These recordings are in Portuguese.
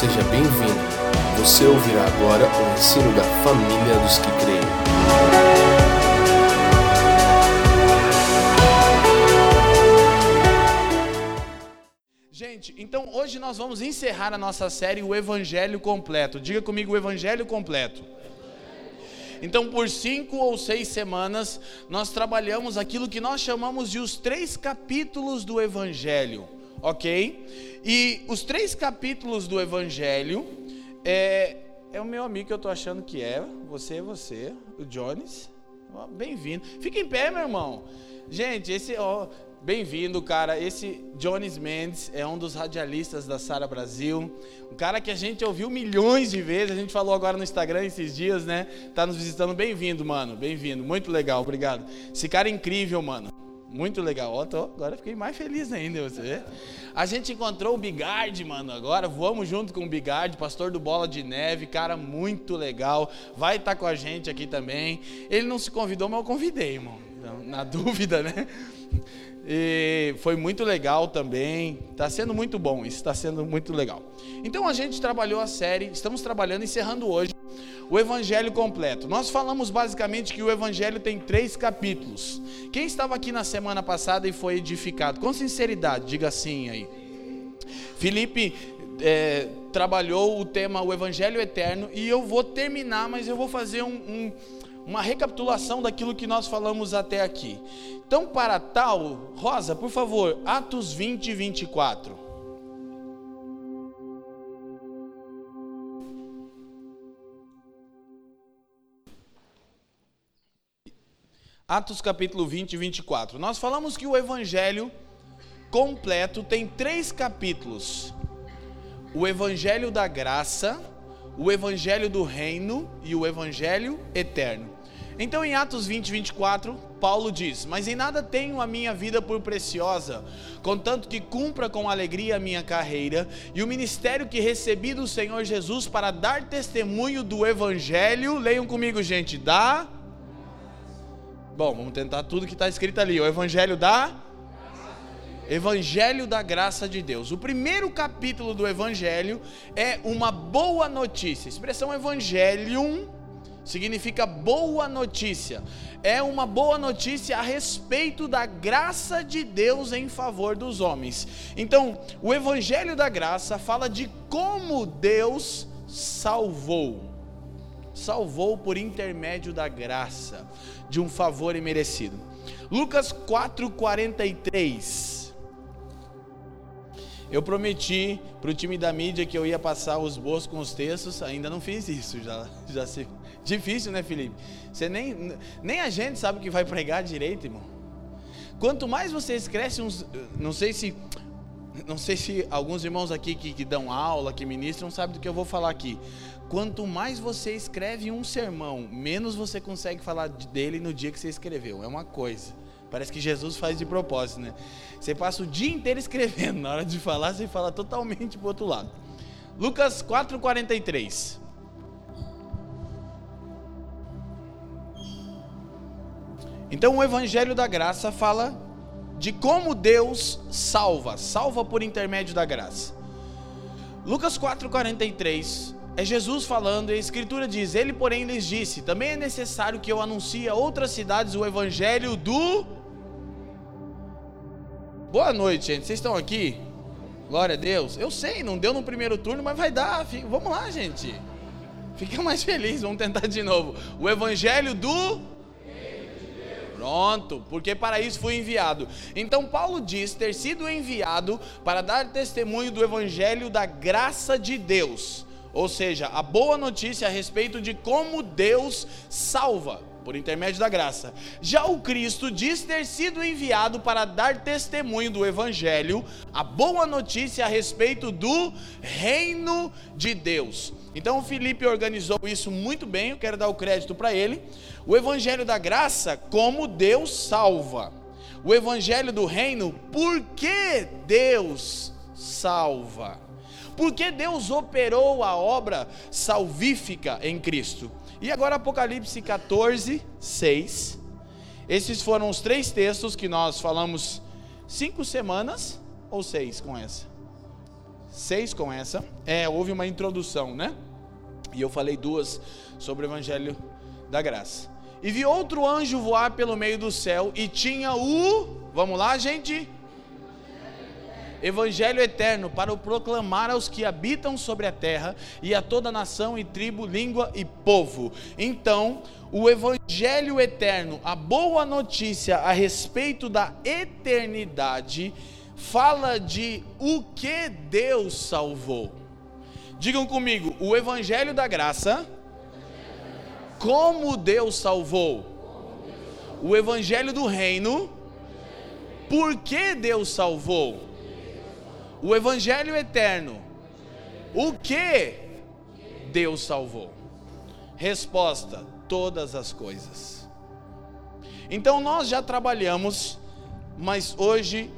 seja bem-vindo. Você ouvirá agora o ensino da família dos que creem. Gente, então hoje nós vamos encerrar a nossa série O Evangelho Completo. Diga comigo o Evangelho Completo. Então, por cinco ou seis semanas, nós trabalhamos aquilo que nós chamamos de os três capítulos do Evangelho, ok? E os três capítulos do Evangelho é, é o meu amigo que eu estou achando que é, você, você, o Jones. Bem-vindo. Fica em pé, meu irmão. Gente, esse, bem-vindo, cara. Esse Jones Mendes é um dos radialistas da Sara Brasil. Um cara que a gente ouviu milhões de vezes. A gente falou agora no Instagram esses dias, né? Tá nos visitando. Bem-vindo, mano. Bem-vindo. Muito legal, obrigado. Esse cara é incrível, mano. Muito legal. Ó, tô, agora fiquei mais feliz ainda, você vê? A gente encontrou o Bigard, mano, agora voamos junto com o Bigard, pastor do Bola de Neve, cara muito legal. Vai estar com a gente aqui também. Ele não se convidou, mas eu convidei, irmão. Então, na dúvida, né? E foi muito legal também. Está sendo muito bom, isso está sendo muito legal. Então a gente trabalhou a série, estamos trabalhando, encerrando hoje, o Evangelho completo. Nós falamos basicamente que o Evangelho tem três capítulos. Quem estava aqui na semana passada e foi edificado? Com sinceridade, diga assim aí. Felipe é, trabalhou o tema o Evangelho Eterno e eu vou terminar, mas eu vou fazer um, um, uma recapitulação daquilo que nós falamos até aqui. Então, para tal, Rosa, por favor, Atos 20 e 24. Atos capítulo 20 e 24. Nós falamos que o Evangelho completo tem três capítulos: o Evangelho da graça, o Evangelho do reino e o Evangelho eterno. Então, em Atos 20, 24, Paulo diz: Mas em nada tenho a minha vida por preciosa, contanto que cumpra com alegria a minha carreira e o ministério que recebi do Senhor Jesus para dar testemunho do Evangelho. Leiam comigo, gente, da. Bom, vamos tentar tudo que está escrito ali: o Evangelho da. Evangelho da graça de Deus. O primeiro capítulo do Evangelho é uma boa notícia. A expressão Evangelium significa boa notícia. É uma boa notícia a respeito da graça de Deus em favor dos homens. Então, o Evangelho da graça fala de como Deus salvou. Salvou por intermédio da graça, de um favor imerecido. Lucas 4:43 eu prometi para o time da mídia que eu ia passar os bolsos com os textos, ainda não fiz isso, já, já se... Difícil, né, Felipe? Você nem, nem a gente sabe o que vai pregar direito, irmão. Quanto mais vocês crescem, uns, não sei se não sei se alguns irmãos aqui que, que dão aula, que ministram, sabem do que eu vou falar aqui. Quanto mais você escreve um sermão, menos você consegue falar dele no dia que você escreveu. É uma coisa. Parece que Jesus faz de propósito, né? Você passa o dia inteiro escrevendo, na hora de falar, você fala totalmente para o outro lado. Lucas 4,43. Então, o Evangelho da Graça fala de como Deus salva, salva por intermédio da graça. Lucas 4,43 é Jesus falando, e a Escritura diz: Ele, porém, lhes disse: Também é necessário que eu anuncie a outras cidades o Evangelho do. Boa noite, gente. Vocês estão aqui? Glória a Deus. Eu sei, não deu no primeiro turno, mas vai dar. Vamos lá, gente. Fica mais feliz, vamos tentar de novo. O Evangelho do Pronto, porque para isso fui enviado. Então Paulo diz ter sido enviado para dar testemunho do evangelho da graça de Deus, ou seja, a boa notícia a respeito de como Deus salva por intermédio da graça. Já o Cristo diz ter sido enviado para dar testemunho do Evangelho, a boa notícia a respeito do reino de Deus. Então o Felipe organizou isso muito bem, eu quero dar o crédito para ele. O Evangelho da graça, como Deus salva. O Evangelho do reino, por que Deus salva? Porque Deus operou a obra salvífica em Cristo. E agora Apocalipse 14, 6. Esses foram os três textos que nós falamos cinco semanas ou seis com essa? 6 com essa. É, houve uma introdução, né? E eu falei duas sobre o Evangelho da Graça. E vi outro anjo voar pelo meio do céu e tinha o. Vamos lá, gente? Evangelho eterno para o proclamar aos que habitam sobre a terra e a toda nação e tribo, língua e povo. Então, o Evangelho eterno, a boa notícia a respeito da eternidade, fala de o que Deus salvou. Digam comigo, o Evangelho da graça, como Deus salvou. O Evangelho do reino, por que Deus salvou o Evangelho eterno. O que Deus salvou? Resposta: todas as coisas. Então nós já trabalhamos, mas hoje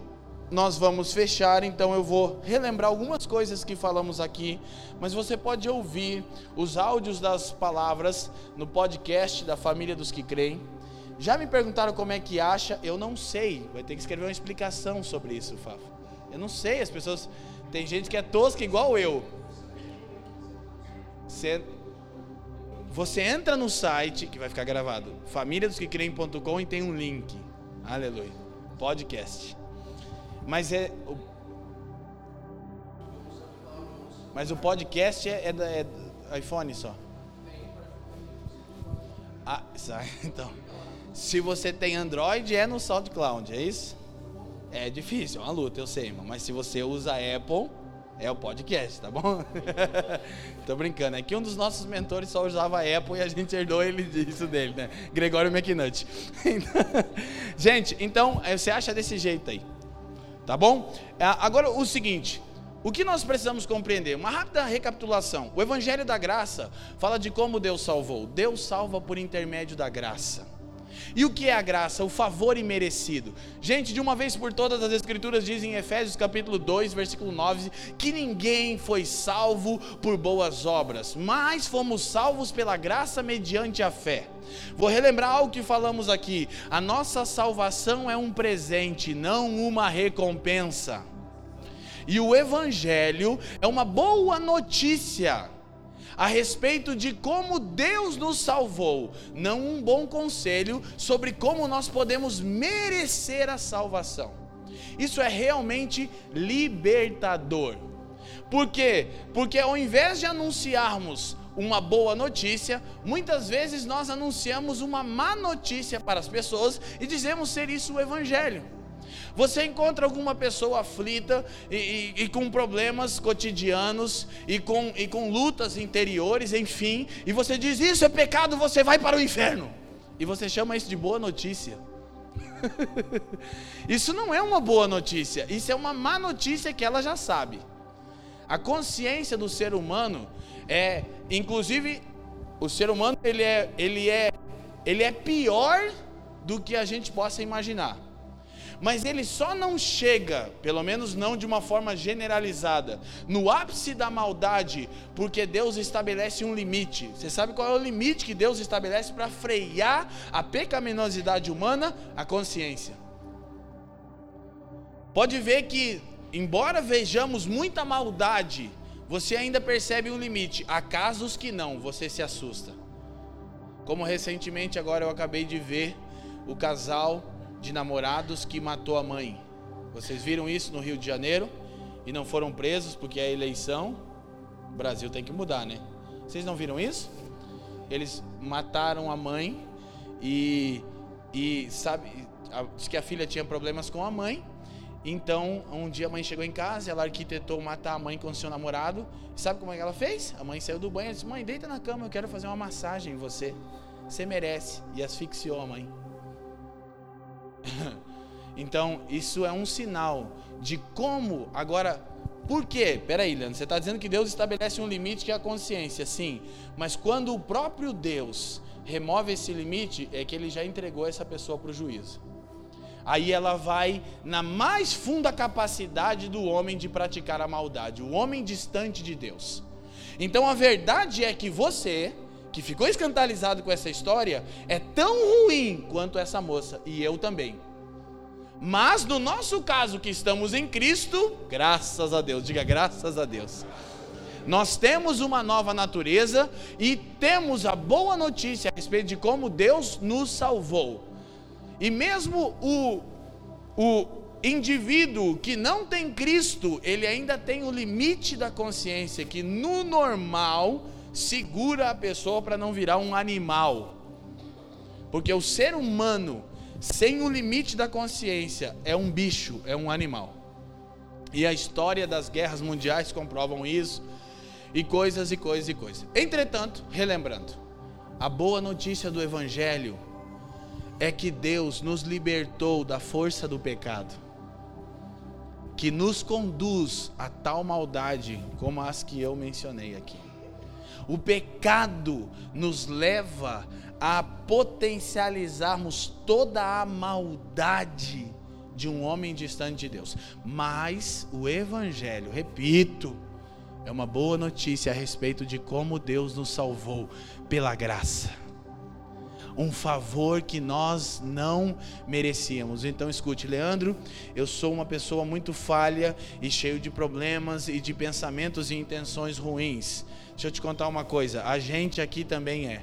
nós vamos fechar, então eu vou relembrar algumas coisas que falamos aqui, mas você pode ouvir os áudios das palavras no podcast da família dos que creem. Já me perguntaram como é que acha, eu não sei, vai ter que escrever uma explicação sobre isso, Fábio. Eu não sei, as pessoas. Tem gente que é tosca igual eu. Você, você entra no site, que vai ficar gravado, famíliadosquecreem.com e tem um link. Aleluia. Podcast. Mas é. Mas o podcast é, é, é iPhone só. Ah, então. Se você tem Android, é no SoundCloud, é isso? É difícil, é uma luta, eu sei, irmão. Mas se você usa Apple, é o podcast, tá bom? Tô brincando. É que um dos nossos mentores só usava Apple e a gente herdou ele disso dele, né? Gregório McNutt. gente, então, é, você acha desse jeito aí. Tá bom? É, agora, o seguinte. O que nós precisamos compreender? Uma rápida recapitulação. O Evangelho da Graça fala de como Deus salvou. Deus salva por intermédio da graça. E o que é a graça? O favor imerecido. Gente, de uma vez por todas, as Escrituras dizem em Efésios capítulo 2, versículo 9, que ninguém foi salvo por boas obras, mas fomos salvos pela graça mediante a fé. Vou relembrar algo que falamos aqui: a nossa salvação é um presente, não uma recompensa. E o Evangelho é uma boa notícia a respeito de como Deus nos salvou, não um bom conselho sobre como nós podemos merecer a salvação. Isso é realmente libertador. Por quê? Porque ao invés de anunciarmos uma boa notícia, muitas vezes nós anunciamos uma má notícia para as pessoas e dizemos ser isso o Evangelho. Você encontra alguma pessoa aflita e, e, e, com problemas cotidianos e com, e com lutas interiores, enfim, e você diz: Isso é pecado, você vai para o inferno. E você chama isso de boa notícia. isso não é uma boa notícia, isso é uma má notícia que ela já sabe. A consciência do ser humano é, inclusive, o ser humano ele é, ele é, ele é pior do que a gente possa imaginar mas ele só não chega, pelo menos não de uma forma generalizada, no ápice da maldade, porque Deus estabelece um limite. Você sabe qual é o limite que Deus estabelece para frear a pecaminosidade humana? A consciência. Pode ver que, embora vejamos muita maldade, você ainda percebe um limite. Há casos que não, você se assusta. Como recentemente agora eu acabei de ver o casal de namorados que matou a mãe. Vocês viram isso no Rio de Janeiro e não foram presos porque é eleição. O Brasil tem que mudar, né? Vocês não viram isso? Eles mataram a mãe e e sabe, diz que a filha tinha problemas com a mãe. Então, um dia a mãe chegou em casa, ela arquitetou matar a mãe com o seu namorado. Sabe como é que ela fez? A mãe saiu do banho e disse: "Mãe, deita na cama, eu quero fazer uma massagem em você. Você merece." E asfixiou a mãe. então, isso é um sinal de como. Agora, por quê? Peraí, Leandro, você está dizendo que Deus estabelece um limite que é a consciência, sim. Mas quando o próprio Deus remove esse limite, é que ele já entregou essa pessoa para o juízo. Aí ela vai na mais funda capacidade do homem de praticar a maldade, o homem distante de Deus. Então a verdade é que você que ficou escandalizado com essa história é tão ruim quanto essa moça, e eu também. Mas no nosso caso que estamos em Cristo, graças a Deus, diga graças a Deus. Nós temos uma nova natureza e temos a boa notícia a respeito de como Deus nos salvou. E mesmo o, o indivíduo que não tem Cristo, ele ainda tem o limite da consciência que no normal segura a pessoa para não virar um animal. Porque o ser humano sem o limite da consciência é um bicho, é um animal. E a história das guerras mundiais comprovam isso, e coisas e coisas e coisas. Entretanto, relembrando, a boa notícia do Evangelho é que Deus nos libertou da força do pecado, que nos conduz a tal maldade como as que eu mencionei aqui. O pecado nos leva a potencializarmos toda a maldade de um homem distante de Deus. Mas o Evangelho, repito, é uma boa notícia a respeito de como Deus nos salvou pela graça. Um favor que nós não merecíamos. Então escute, Leandro, eu sou uma pessoa muito falha e cheio de problemas e de pensamentos e intenções ruins. Deixa eu te contar uma coisa, a gente aqui também é.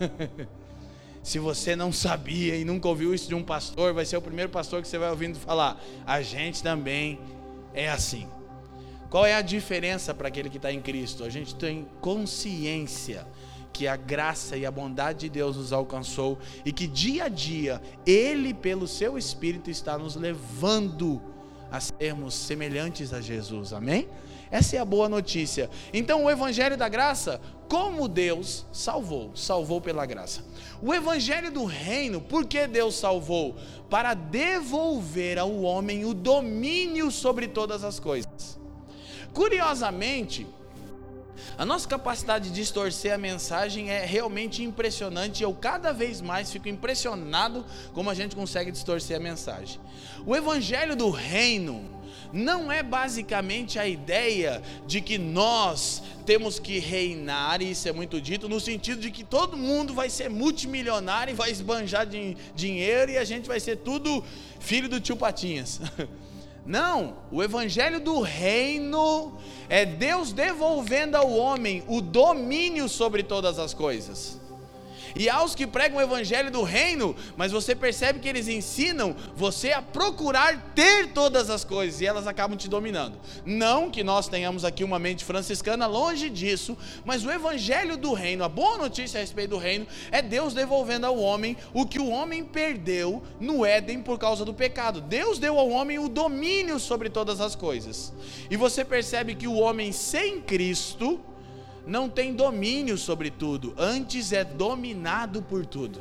Se você não sabia e nunca ouviu isso de um pastor, vai ser o primeiro pastor que você vai ouvindo falar. A gente também é assim. Qual é a diferença para aquele que está em Cristo? A gente tem consciência que a graça e a bondade de Deus nos alcançou e que dia a dia Ele, pelo seu Espírito, está nos levando a sermos semelhantes a Jesus. Amém? Essa é a boa notícia. Então, o Evangelho da Graça, como Deus salvou, salvou pela graça. O Evangelho do Reino, por que Deus salvou? Para devolver ao homem o domínio sobre todas as coisas. Curiosamente, a nossa capacidade de distorcer a mensagem é realmente impressionante. Eu cada vez mais fico impressionado como a gente consegue distorcer a mensagem. O evangelho do reino não é basicamente a ideia de que nós temos que reinar, e isso é muito dito, no sentido de que todo mundo vai ser multimilionário e vai esbanjar dinheiro e a gente vai ser tudo filho do tio Patinhas. Não, o evangelho do reino é Deus devolvendo ao homem o domínio sobre todas as coisas e aos que pregam o evangelho do reino, mas você percebe que eles ensinam você a procurar ter todas as coisas e elas acabam te dominando. Não que nós tenhamos aqui uma mente franciscana, longe disso, mas o evangelho do reino, a boa notícia a respeito do reino, é Deus devolvendo ao homem o que o homem perdeu no Éden por causa do pecado. Deus deu ao homem o domínio sobre todas as coisas. E você percebe que o homem sem Cristo, não tem domínio sobre tudo, antes é dominado por tudo.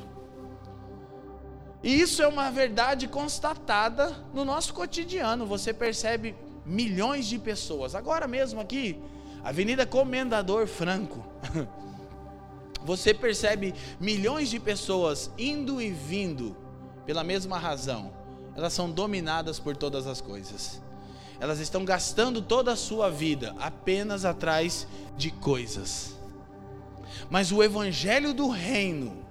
E isso é uma verdade constatada no nosso cotidiano. Você percebe milhões de pessoas. Agora mesmo aqui, Avenida Comendador Franco. Você percebe milhões de pessoas indo e vindo pela mesma razão. Elas são dominadas por todas as coisas elas estão gastando toda a sua vida apenas atrás de coisas. Mas o evangelho do reino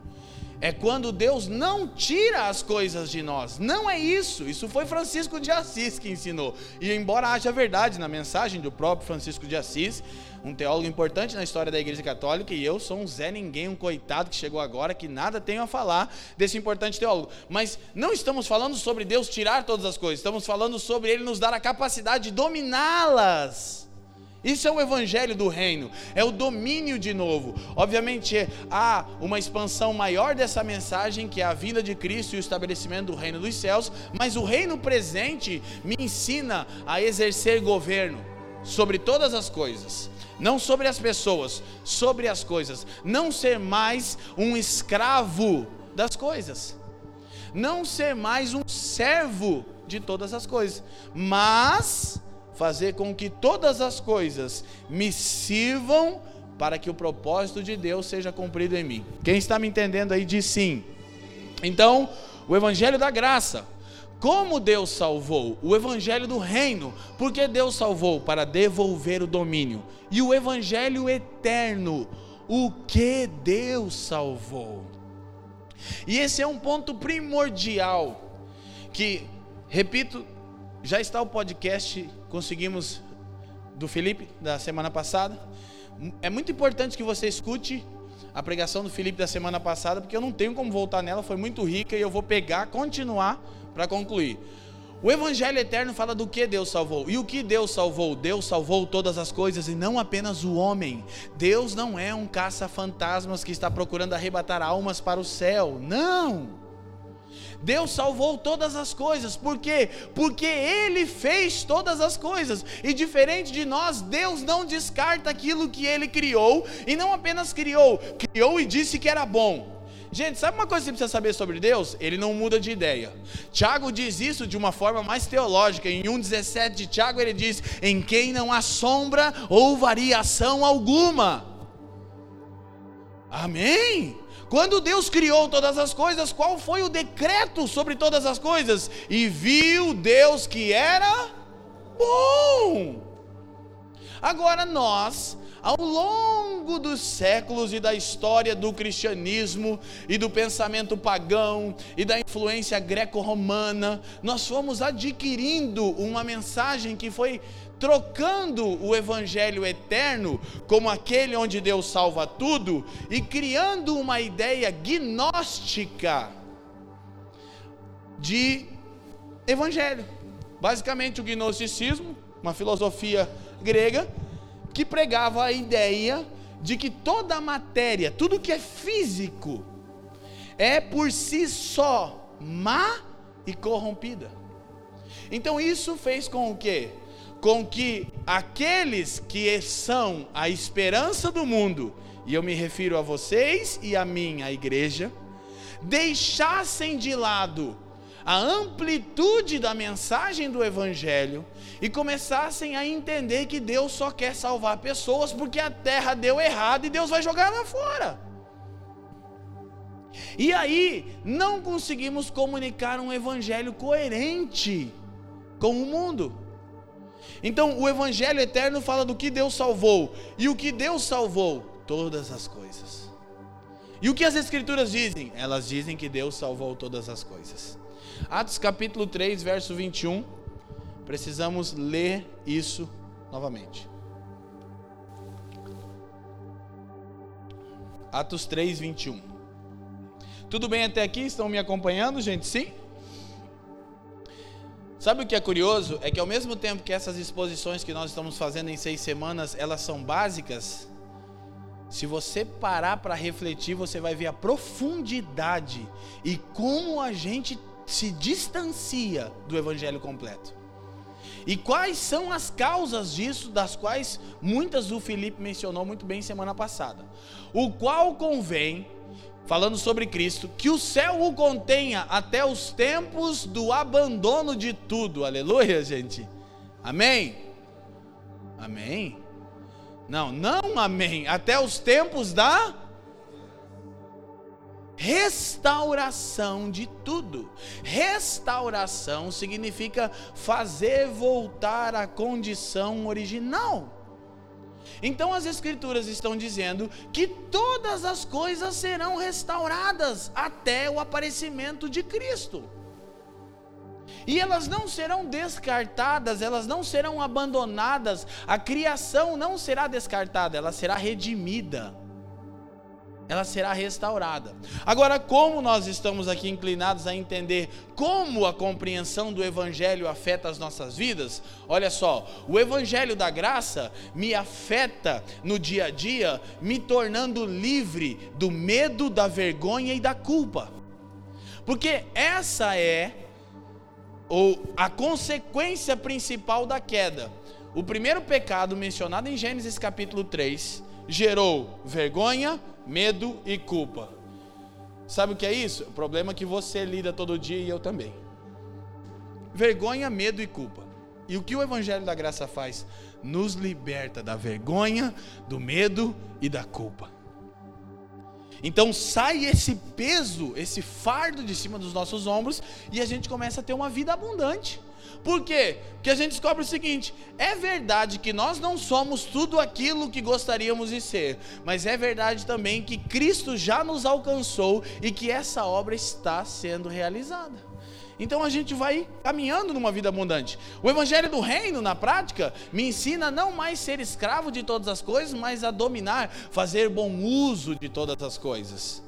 é quando Deus não tira as coisas de nós. Não é isso. Isso foi Francisco de Assis que ensinou. E embora haja verdade na mensagem do próprio Francisco de Assis, um teólogo importante na história da Igreja Católica, e eu sou um Zé Ninguém, um coitado que chegou agora, que nada tenho a falar desse importante teólogo. Mas não estamos falando sobre Deus tirar todas as coisas, estamos falando sobre Ele nos dar a capacidade de dominá-las. Isso é o evangelho do reino, é o domínio de novo. Obviamente, há uma expansão maior dessa mensagem, que é a vinda de Cristo e o estabelecimento do reino dos céus, mas o reino presente me ensina a exercer governo sobre todas as coisas não sobre as pessoas, sobre as coisas. Não ser mais um escravo das coisas, não ser mais um servo de todas as coisas, mas fazer com que todas as coisas me sirvam para que o propósito de Deus seja cumprido em mim. Quem está me entendendo aí diz sim. Então, o evangelho da graça como Deus salvou? O evangelho do reino. Porque Deus salvou para devolver o domínio. E o evangelho eterno. O que Deus salvou? E esse é um ponto primordial que Repito, já está o podcast, conseguimos do Felipe da semana passada. É muito importante que você escute a pregação do Felipe da semana passada, porque eu não tenho como voltar nela, foi muito rica e eu vou pegar, continuar para concluir. O Evangelho eterno fala do que Deus salvou. E o que Deus salvou? Deus salvou todas as coisas e não apenas o homem. Deus não é um caça-fantasmas que está procurando arrebatar almas para o céu. Não! Deus salvou todas as coisas, por quê? Porque Ele fez todas as coisas, e diferente de nós, Deus não descarta aquilo que Ele criou, e não apenas criou, criou e disse que era bom. Gente, sabe uma coisa que você precisa saber sobre Deus? Ele não muda de ideia. Tiago diz isso de uma forma mais teológica. Em 1,17 de Tiago ele diz: Em quem não há sombra ou variação alguma. Amém? Quando Deus criou todas as coisas, qual foi o decreto sobre todas as coisas? E viu Deus que era bom. Agora nós, ao longo dos séculos e da história do cristianismo e do pensamento pagão e da influência greco-romana, nós fomos adquirindo uma mensagem que foi trocando o evangelho eterno como aquele onde Deus salva tudo e criando uma ideia gnóstica de evangelho. Basicamente, o gnosticismo, uma filosofia grega, que pregava a ideia de que toda a matéria, tudo que é físico, é por si só má e corrompida. Então isso fez com que com que aqueles que são a esperança do mundo, e eu me refiro a vocês e a mim, a igreja, deixassem de lado a amplitude da mensagem do Evangelho e começassem a entender que Deus só quer salvar pessoas porque a terra deu errado e Deus vai jogar lá fora. E aí, não conseguimos comunicar um Evangelho coerente com o mundo. Então, o Evangelho eterno fala do que Deus salvou. E o que Deus salvou? Todas as coisas. E o que as Escrituras dizem? Elas dizem que Deus salvou todas as coisas. Atos capítulo 3, verso 21. Precisamos ler isso novamente. Atos 3, 21. Tudo bem até aqui? Estão me acompanhando, gente? Sim? Sabe o que é curioso? É que ao mesmo tempo que essas exposições que nós estamos fazendo em seis semanas, elas são básicas, se você parar para refletir, você vai ver a profundidade e como a gente se distancia do evangelho completo. E quais são as causas disso, das quais muitas o Felipe mencionou muito bem semana passada. O qual convém falando sobre Cristo, que o céu o contenha até os tempos do abandono de tudo. Aleluia, gente. Amém? Amém? Não, não amém. Até os tempos da restauração de tudo. Restauração significa fazer voltar à condição original. Então as Escrituras estão dizendo que todas as coisas serão restauradas até o aparecimento de Cristo. E elas não serão descartadas, elas não serão abandonadas, a criação não será descartada, ela será redimida ela será restaurada. Agora, como nós estamos aqui inclinados a entender como a compreensão do Evangelho afeta as nossas vidas, olha só, o Evangelho da graça me afeta no dia a dia, me tornando livre do medo, da vergonha e da culpa. Porque essa é ou a consequência principal da queda. O primeiro pecado mencionado em Gênesis capítulo 3 gerou vergonha, medo e culpa. Sabe o que é isso? O problema é que você lida todo dia e eu também. Vergonha, medo e culpa. E o que o Evangelho da Graça faz? Nos liberta da vergonha, do medo e da culpa. Então sai esse peso, esse fardo de cima dos nossos ombros e a gente começa a ter uma vida abundante. Por quê? Porque a gente descobre o seguinte: é verdade que nós não somos tudo aquilo que gostaríamos de ser, mas é verdade também que Cristo já nos alcançou e que essa obra está sendo realizada. Então a gente vai caminhando numa vida abundante. O evangelho do reino, na prática, me ensina a não mais ser escravo de todas as coisas, mas a dominar, fazer bom uso de todas as coisas.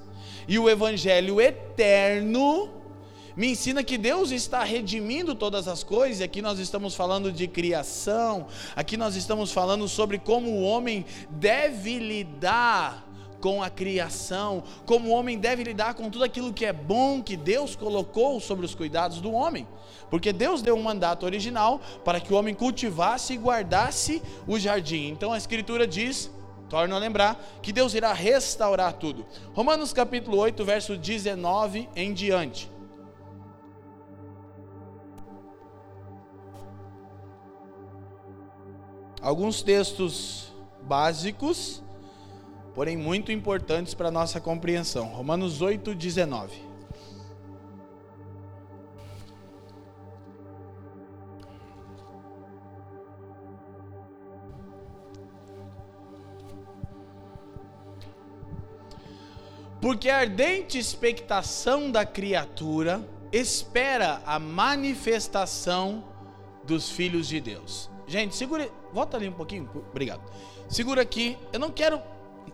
E o evangelho eterno me ensina que Deus está redimindo todas as coisas. Aqui nós estamos falando de criação, aqui nós estamos falando sobre como o homem deve lidar com a criação, como o homem deve lidar com tudo aquilo que é bom que Deus colocou sobre os cuidados do homem. Porque Deus deu um mandato original para que o homem cultivasse e guardasse o jardim. Então a Escritura diz, torna a lembrar, que Deus irá restaurar tudo. Romanos capítulo 8, verso 19 em diante. Alguns textos básicos porém muito importantes para a nossa compreensão. Romanos 8, 19. Porque a ardente expectação da criatura espera a manifestação dos filhos de Deus. Gente, segura, volta ali um pouquinho, obrigado. Segura aqui, eu não quero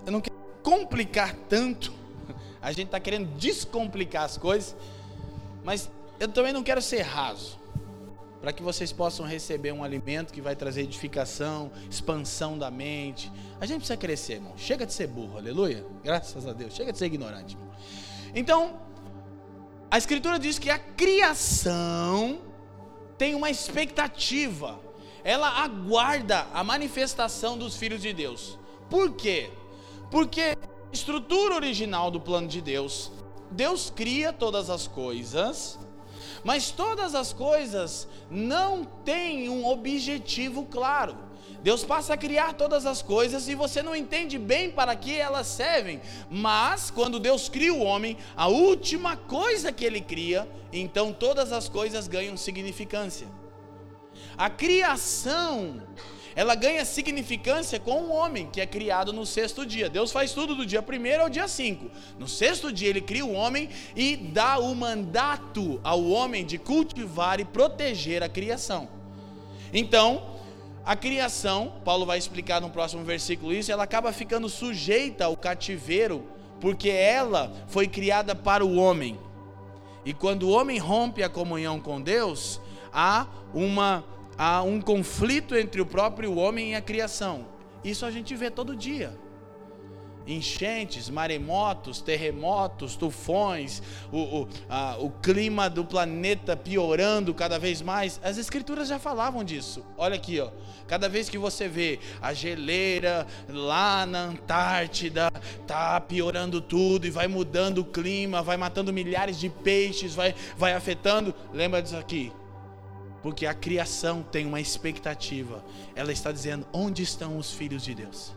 eu não quero complicar tanto. A gente está querendo descomplicar as coisas, mas eu também não quero ser raso. Para que vocês possam receber um alimento que vai trazer edificação, expansão da mente. A gente precisa crescer, irmão. Chega de ser burro, aleluia. Graças a Deus. Chega de ser ignorante, irmão. Então, a Escritura diz que a criação tem uma expectativa. Ela aguarda a manifestação dos filhos de Deus. Por quê? Porque a estrutura original do plano de Deus, Deus cria todas as coisas, mas todas as coisas não têm um objetivo claro. Deus passa a criar todas as coisas e você não entende bem para que elas servem. Mas quando Deus cria o homem, a última coisa que ele cria, então todas as coisas ganham significância. A criação ela ganha significância com o homem que é criado no sexto dia. Deus faz tudo do dia primeiro ao dia cinco. No sexto dia ele cria o homem e dá o mandato ao homem de cultivar e proteger a criação. Então, a criação, Paulo vai explicar no próximo versículo isso, ela acaba ficando sujeita ao cativeiro, porque ela foi criada para o homem. E quando o homem rompe a comunhão com Deus, há uma há um conflito entre o próprio homem e a criação. Isso a gente vê todo dia. Enchentes, maremotos, terremotos, tufões, o, o, a, o clima do planeta piorando cada vez mais. As escrituras já falavam disso. Olha aqui, ó. Cada vez que você vê a geleira lá na Antártida, tá piorando tudo e vai mudando o clima, vai matando milhares de peixes, vai, vai afetando. Lembra disso aqui? Porque a criação tem uma expectativa. Ela está dizendo: onde estão os filhos de Deus?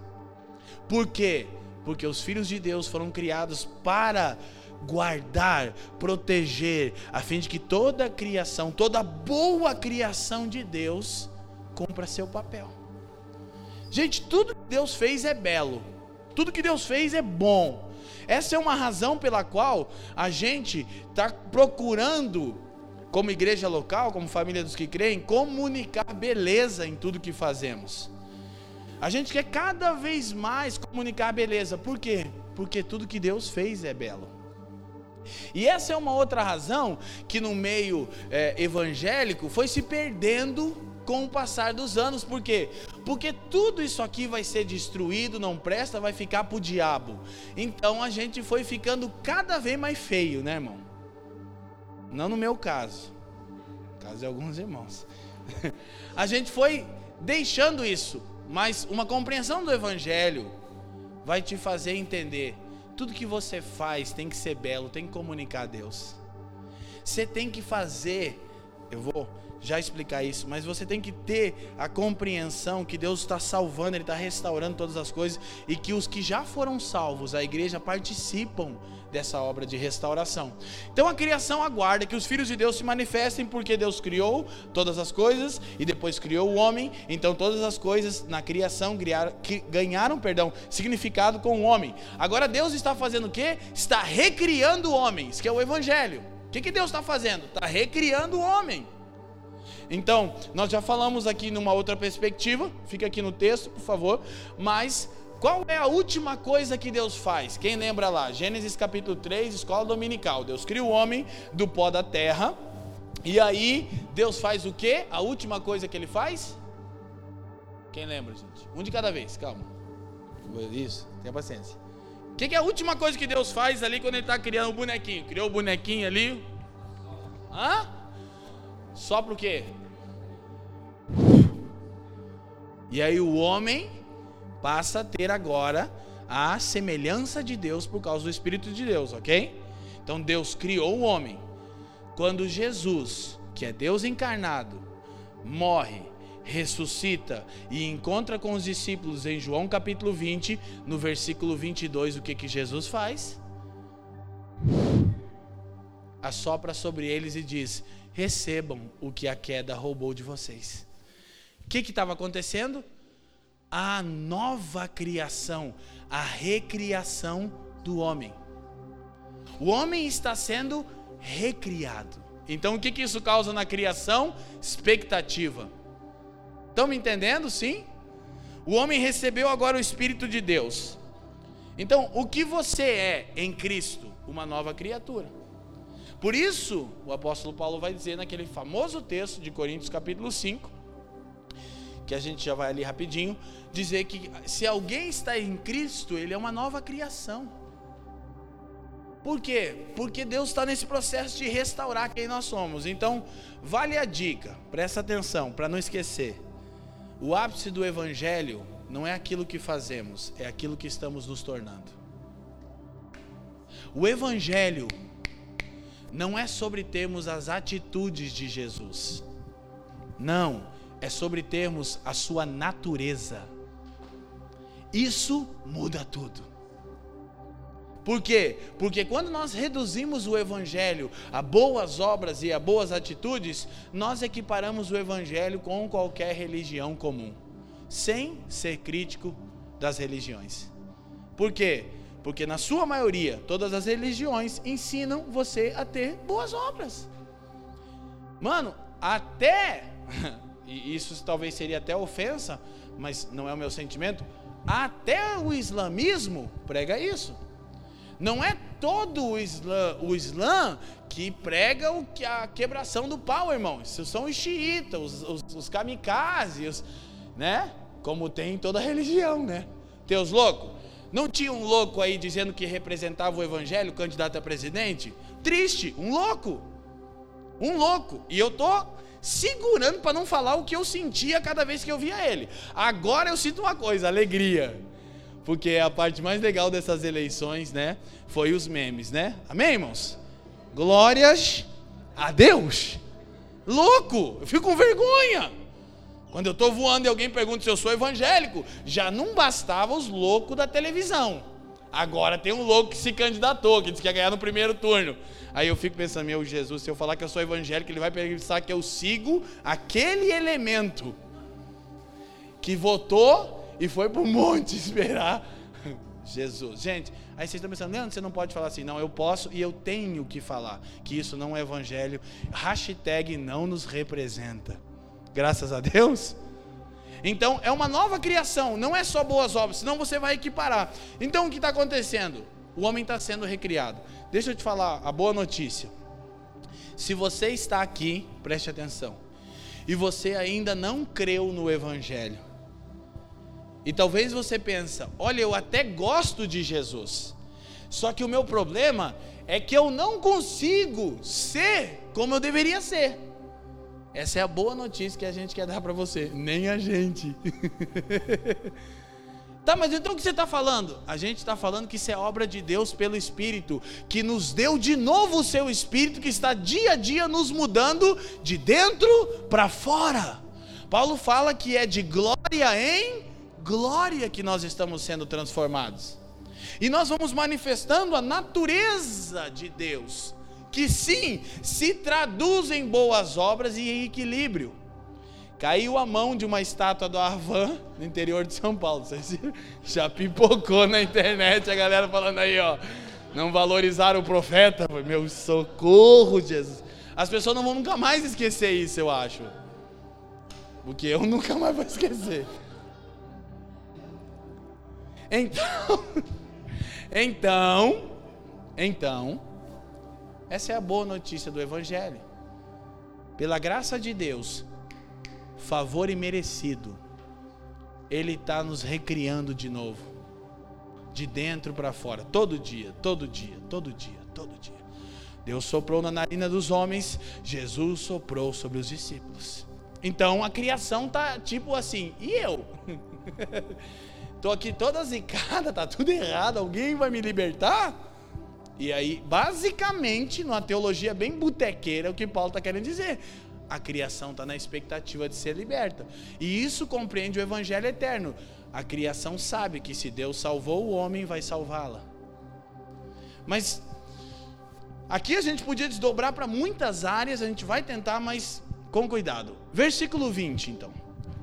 Por quê? Porque os filhos de Deus foram criados para guardar, proteger, a fim de que toda a criação, toda boa criação de Deus, cumpra seu papel. Gente, tudo que Deus fez é belo, tudo que Deus fez é bom. Essa é uma razão pela qual a gente está procurando como igreja local, como família dos que creem, comunicar beleza em tudo que fazemos. A gente quer cada vez mais comunicar beleza. Por quê? Porque tudo que Deus fez é belo. E essa é uma outra razão que no meio é, evangélico foi se perdendo com o passar dos anos. Por quê? Porque tudo isso aqui vai ser destruído, não presta, vai ficar para o diabo. Então a gente foi ficando cada vez mais feio, né, irmão? Não no meu caso. No caso de alguns irmãos. A gente foi deixando isso, mas uma compreensão do evangelho vai te fazer entender. Tudo que você faz tem que ser belo, tem que comunicar a Deus. Você tem que fazer, eu vou já explicar isso, mas você tem que ter a compreensão que Deus está salvando, Ele está restaurando todas as coisas e que os que já foram salvos, a igreja participam dessa obra de restauração. Então a criação aguarda que os filhos de Deus se manifestem, porque Deus criou todas as coisas e depois criou o homem. Então todas as coisas na criação ganharam, perdão, significado com o homem. Agora Deus está fazendo o quê? Está recriando homens, que é o evangelho que, que Deus está fazendo? Está recriando o homem. Então, nós já falamos aqui numa outra perspectiva, fica aqui no texto, por favor, mas qual é a última coisa que Deus faz? Quem lembra lá? Gênesis capítulo 3, escola dominical. Deus cria o homem do pó da terra. E aí, Deus faz o que? A última coisa que ele faz? Quem lembra, gente? Um de cada vez, calma. Isso, tenha paciência. O que, que, é a última coisa que Deus faz ali quando ele está criando o bonequinho? Criou o bonequinho ali. Hã? Só para o quê? E aí o homem passa a ter agora a semelhança de Deus por causa do Espírito de Deus, ok? Então Deus criou o homem. Quando Jesus, que é Deus encarnado, morre, ressuscita e encontra com os discípulos em João capítulo 20, no versículo 22, o que que Jesus faz? Assopra sobre eles e diz: recebam o que a queda roubou de vocês. O que estava acontecendo? A nova criação, a recriação do homem. O homem está sendo recriado. Então, o que, que isso causa na criação? Expectativa. Estão me entendendo? Sim? O homem recebeu agora o Espírito de Deus. Então, o que você é em Cristo? Uma nova criatura. Por isso, o apóstolo Paulo vai dizer naquele famoso texto de Coríntios capítulo 5, que a gente já vai ali rapidinho, dizer que se alguém está em Cristo, ele é uma nova criação. Por quê? Porque Deus está nesse processo de restaurar quem nós somos. Então, vale a dica, presta atenção, para não esquecer. O ápice do Evangelho não é aquilo que fazemos, é aquilo que estamos nos tornando. O Evangelho não é sobre termos as atitudes de Jesus. Não, é sobre termos a sua natureza. Isso muda tudo. Por quê? Porque quando nós reduzimos o evangelho a boas obras e a boas atitudes, nós equiparamos o evangelho com qualquer religião comum, sem ser crítico das religiões. Por quê? Porque na sua maioria, todas as religiões ensinam você a ter boas obras. Mano, até e isso talvez seria até ofensa, mas não é o meu sentimento. Até o islamismo prega isso. Não é todo o Islã, o Islã que prega o, a quebração do pau, irmão. Isso são os xiitas, os, os, os kamikazes, né? Como tem em toda religião, né? Teus loucos. Não tinha um louco aí dizendo que representava o evangelho, candidato a presidente? Triste, um louco. Um louco. E eu tô segurando para não falar o que eu sentia cada vez que eu via ele. Agora eu sinto uma coisa, alegria. Porque a parte mais legal dessas eleições, né, foi os memes, né? Amém, irmãos? Glórias a Deus. Louco, eu fico com vergonha. Quando eu estou voando e alguém pergunta se eu sou evangélico, já não bastava os loucos da televisão. Agora tem um louco que se candidatou, que disse que ia ganhar no primeiro turno. Aí eu fico pensando, meu Jesus, se eu falar que eu sou evangélico, ele vai pensar que eu sigo aquele elemento que votou e foi para o monte esperar Jesus. Gente, aí vocês estão pensando, Leandro, você não pode falar assim. Não, eu posso e eu tenho que falar que isso não é evangelho. Hashtag não nos representa. Graças a Deus. Então é uma nova criação, não é só boas obras, senão você vai equiparar. Então o que está acontecendo? O homem está sendo recriado. Deixa eu te falar a boa notícia. Se você está aqui, preste atenção, e você ainda não creu no Evangelho, e talvez você pensa, olha, eu até gosto de Jesus, só que o meu problema é que eu não consigo ser como eu deveria ser. Essa é a boa notícia que a gente quer dar para você. Nem a gente. tá, mas então o que você está falando? A gente está falando que isso é obra de Deus pelo Espírito, que nos deu de novo o seu Espírito, que está dia a dia nos mudando de dentro para fora. Paulo fala que é de glória em glória que nós estamos sendo transformados. E nós vamos manifestando a natureza de Deus que sim, se traduz em boas obras e em equilíbrio. Caiu a mão de uma estátua do Arvan no interior de São Paulo. Vocês já pipocou na internet a galera falando aí, ó. Não valorizaram o profeta. Meu socorro, Jesus. As pessoas não vão nunca mais esquecer isso, eu acho. Porque eu nunca mais vou esquecer. Então, então, então, essa é a boa notícia do Evangelho. Pela graça de Deus, favor imerecido, Ele está nos recriando de novo, de dentro para fora, todo dia, todo dia, todo dia, todo dia. Deus soprou na narina dos homens, Jesus soprou sobre os discípulos. Então a criação tá tipo assim, e eu? Tô aqui toda zicada, tá tudo errado, alguém vai me libertar? E aí, basicamente, numa teologia bem botequeira, o que Paulo está querendo dizer. A criação está na expectativa de ser liberta. E isso compreende o evangelho eterno. A criação sabe que se Deus salvou o homem, vai salvá-la. Mas aqui a gente podia desdobrar para muitas áreas, a gente vai tentar, mas com cuidado. Versículo 20, então.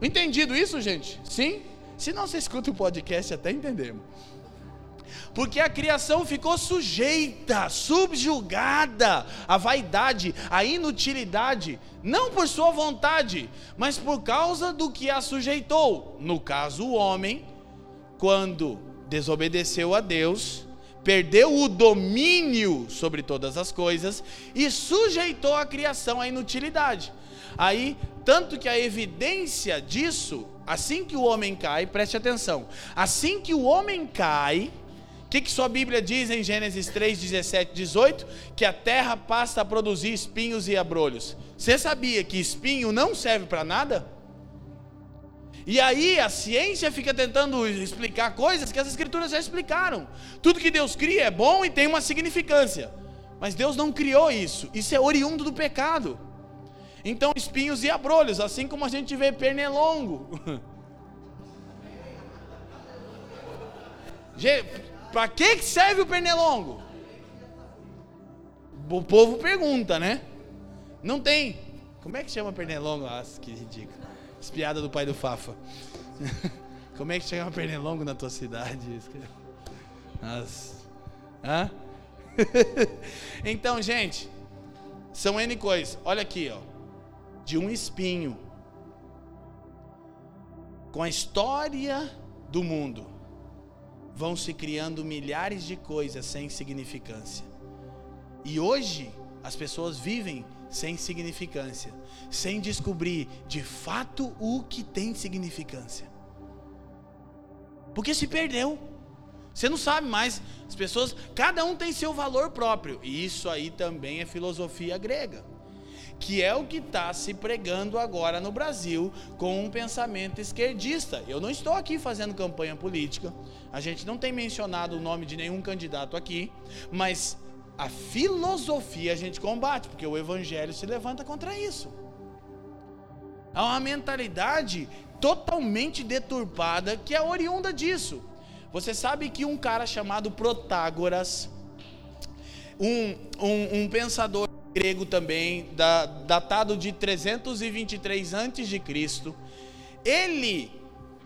Entendido isso, gente? Sim? Se não, você escuta o podcast até entendemos porque a criação ficou sujeita, subjugada à vaidade, à inutilidade, não por sua vontade, mas por causa do que a sujeitou. No caso, o homem, quando desobedeceu a Deus, perdeu o domínio sobre todas as coisas e sujeitou a criação à inutilidade. Aí, tanto que a evidência disso, assim que o homem cai, preste atenção, assim que o homem cai, que, que sua Bíblia diz em Gênesis 3, 17, 18? Que a terra passa a produzir espinhos e abrolhos. Você sabia que espinho não serve para nada? E aí a ciência fica tentando explicar coisas que as escrituras já explicaram. Tudo que Deus cria é bom e tem uma significância. Mas Deus não criou isso. Isso é oriundo do pecado. Então, espinhos e abrolhos, assim como a gente vê pernilongo. Para que serve o pernilongo? O povo pergunta, né? Não tem. Como é que chama pernilongo? Nossa, que ridículo. Espiada do pai do Fafa. Como é que chama pernilongo na tua cidade? Nossa. Hã? então, gente, são N coisas. Olha aqui, ó. De um espinho. Com a história do mundo vão se criando milhares de coisas sem significância. E hoje as pessoas vivem sem significância, sem descobrir de fato o que tem significância. Porque se perdeu. Você não sabe mais. As pessoas, cada um tem seu valor próprio. E isso aí também é filosofia grega que é o que está se pregando agora no Brasil com um pensamento esquerdista. Eu não estou aqui fazendo campanha política, a gente não tem mencionado o nome de nenhum candidato aqui, mas a filosofia a gente combate, porque o evangelho se levanta contra isso. Há uma mentalidade totalmente deturpada que é oriunda disso. Você sabe que um cara chamado Protágoras, um, um, um pensador grego também, da, datado de 323 a.C., ele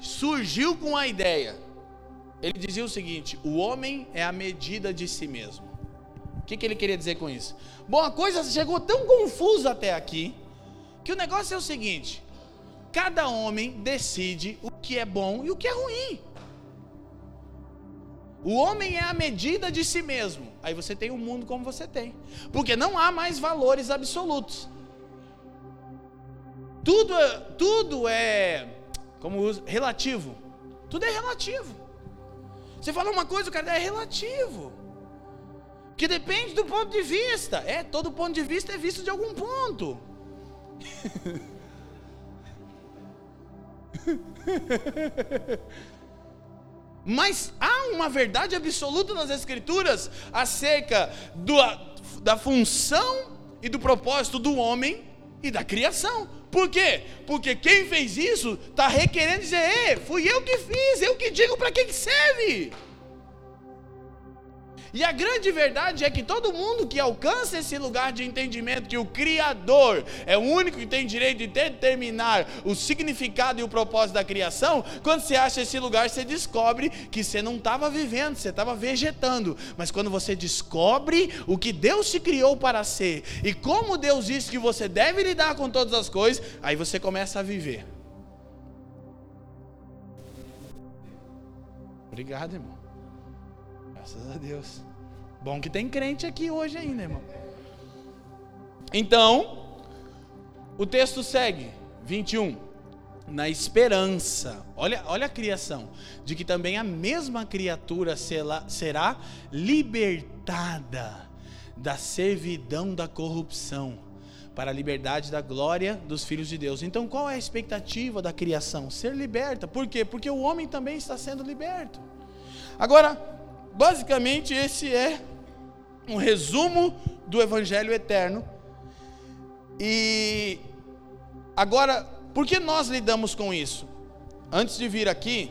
surgiu com a ideia. Ele dizia o seguinte: o homem é a medida de si mesmo. O que, que ele queria dizer com isso? Bom, a coisa chegou tão confusa até aqui, que o negócio é o seguinte: cada homem decide o que é bom e o que é ruim. O homem é a medida de si mesmo. Aí você tem o mundo como você tem. Porque não há mais valores absolutos. Tudo, é, tudo é como relativo. Tudo é relativo. Você fala uma coisa, o cara é relativo. Que depende do ponto de vista. É, todo ponto de vista é visto de algum ponto. Mas há uma verdade absoluta nas Escrituras acerca do, da função e do propósito do homem e da criação. Por quê? Porque quem fez isso está requerendo dizer: fui eu que fiz, eu que digo para que serve. E a grande verdade é que todo mundo que alcança esse lugar de entendimento que o Criador é o único que tem direito de determinar o significado e o propósito da criação, quando você acha esse lugar, você descobre que você não estava vivendo, você estava vegetando. Mas quando você descobre o que Deus te criou para ser e como Deus disse que você deve lidar com todas as coisas, aí você começa a viver. Obrigado, irmão. Graças a Deus. Bom que tem crente aqui hoje ainda, irmão. Então, o texto segue, 21. Na esperança, olha, olha a criação, de que também a mesma criatura será libertada da servidão da corrupção para a liberdade da glória dos filhos de Deus. Então, qual é a expectativa da criação? Ser liberta. Por quê? Porque o homem também está sendo liberto. Agora, basicamente, esse é um resumo do Evangelho eterno. E agora, por que nós lidamos com isso? Antes de vir aqui,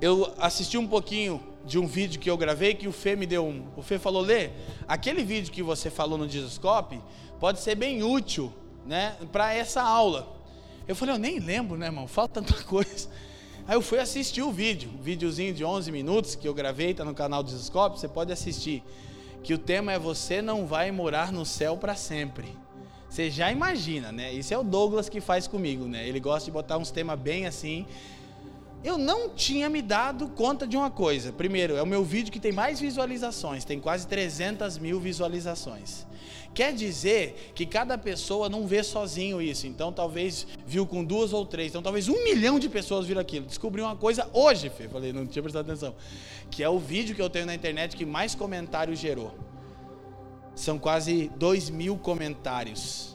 eu assisti um pouquinho de um vídeo que eu gravei que o Fê me deu um. O Fê falou: Lê, aquele vídeo que você falou no Discoscope pode ser bem útil, né, para essa aula. Eu falei: Eu nem lembro, né, irmão? Falta tanta coisa. Aí eu fui assistir o vídeo, um videozinho de 11 minutos que eu gravei, está no canal do Discoscope, você pode assistir que o tema é você não vai morar no céu para sempre. Você já imagina, né? Isso é o Douglas que faz comigo, né? Ele gosta de botar uns temas bem assim. Eu não tinha me dado conta de uma coisa. Primeiro, é o meu vídeo que tem mais visualizações, tem quase 300 mil visualizações. Quer dizer que cada pessoa não vê sozinho isso. Então, talvez viu com duas ou três. Então, talvez um milhão de pessoas viram aquilo. Descobri uma coisa hoje, Fê. Falei, não tinha prestado atenção. Que é o vídeo que eu tenho na internet que mais comentários gerou. São quase dois mil comentários.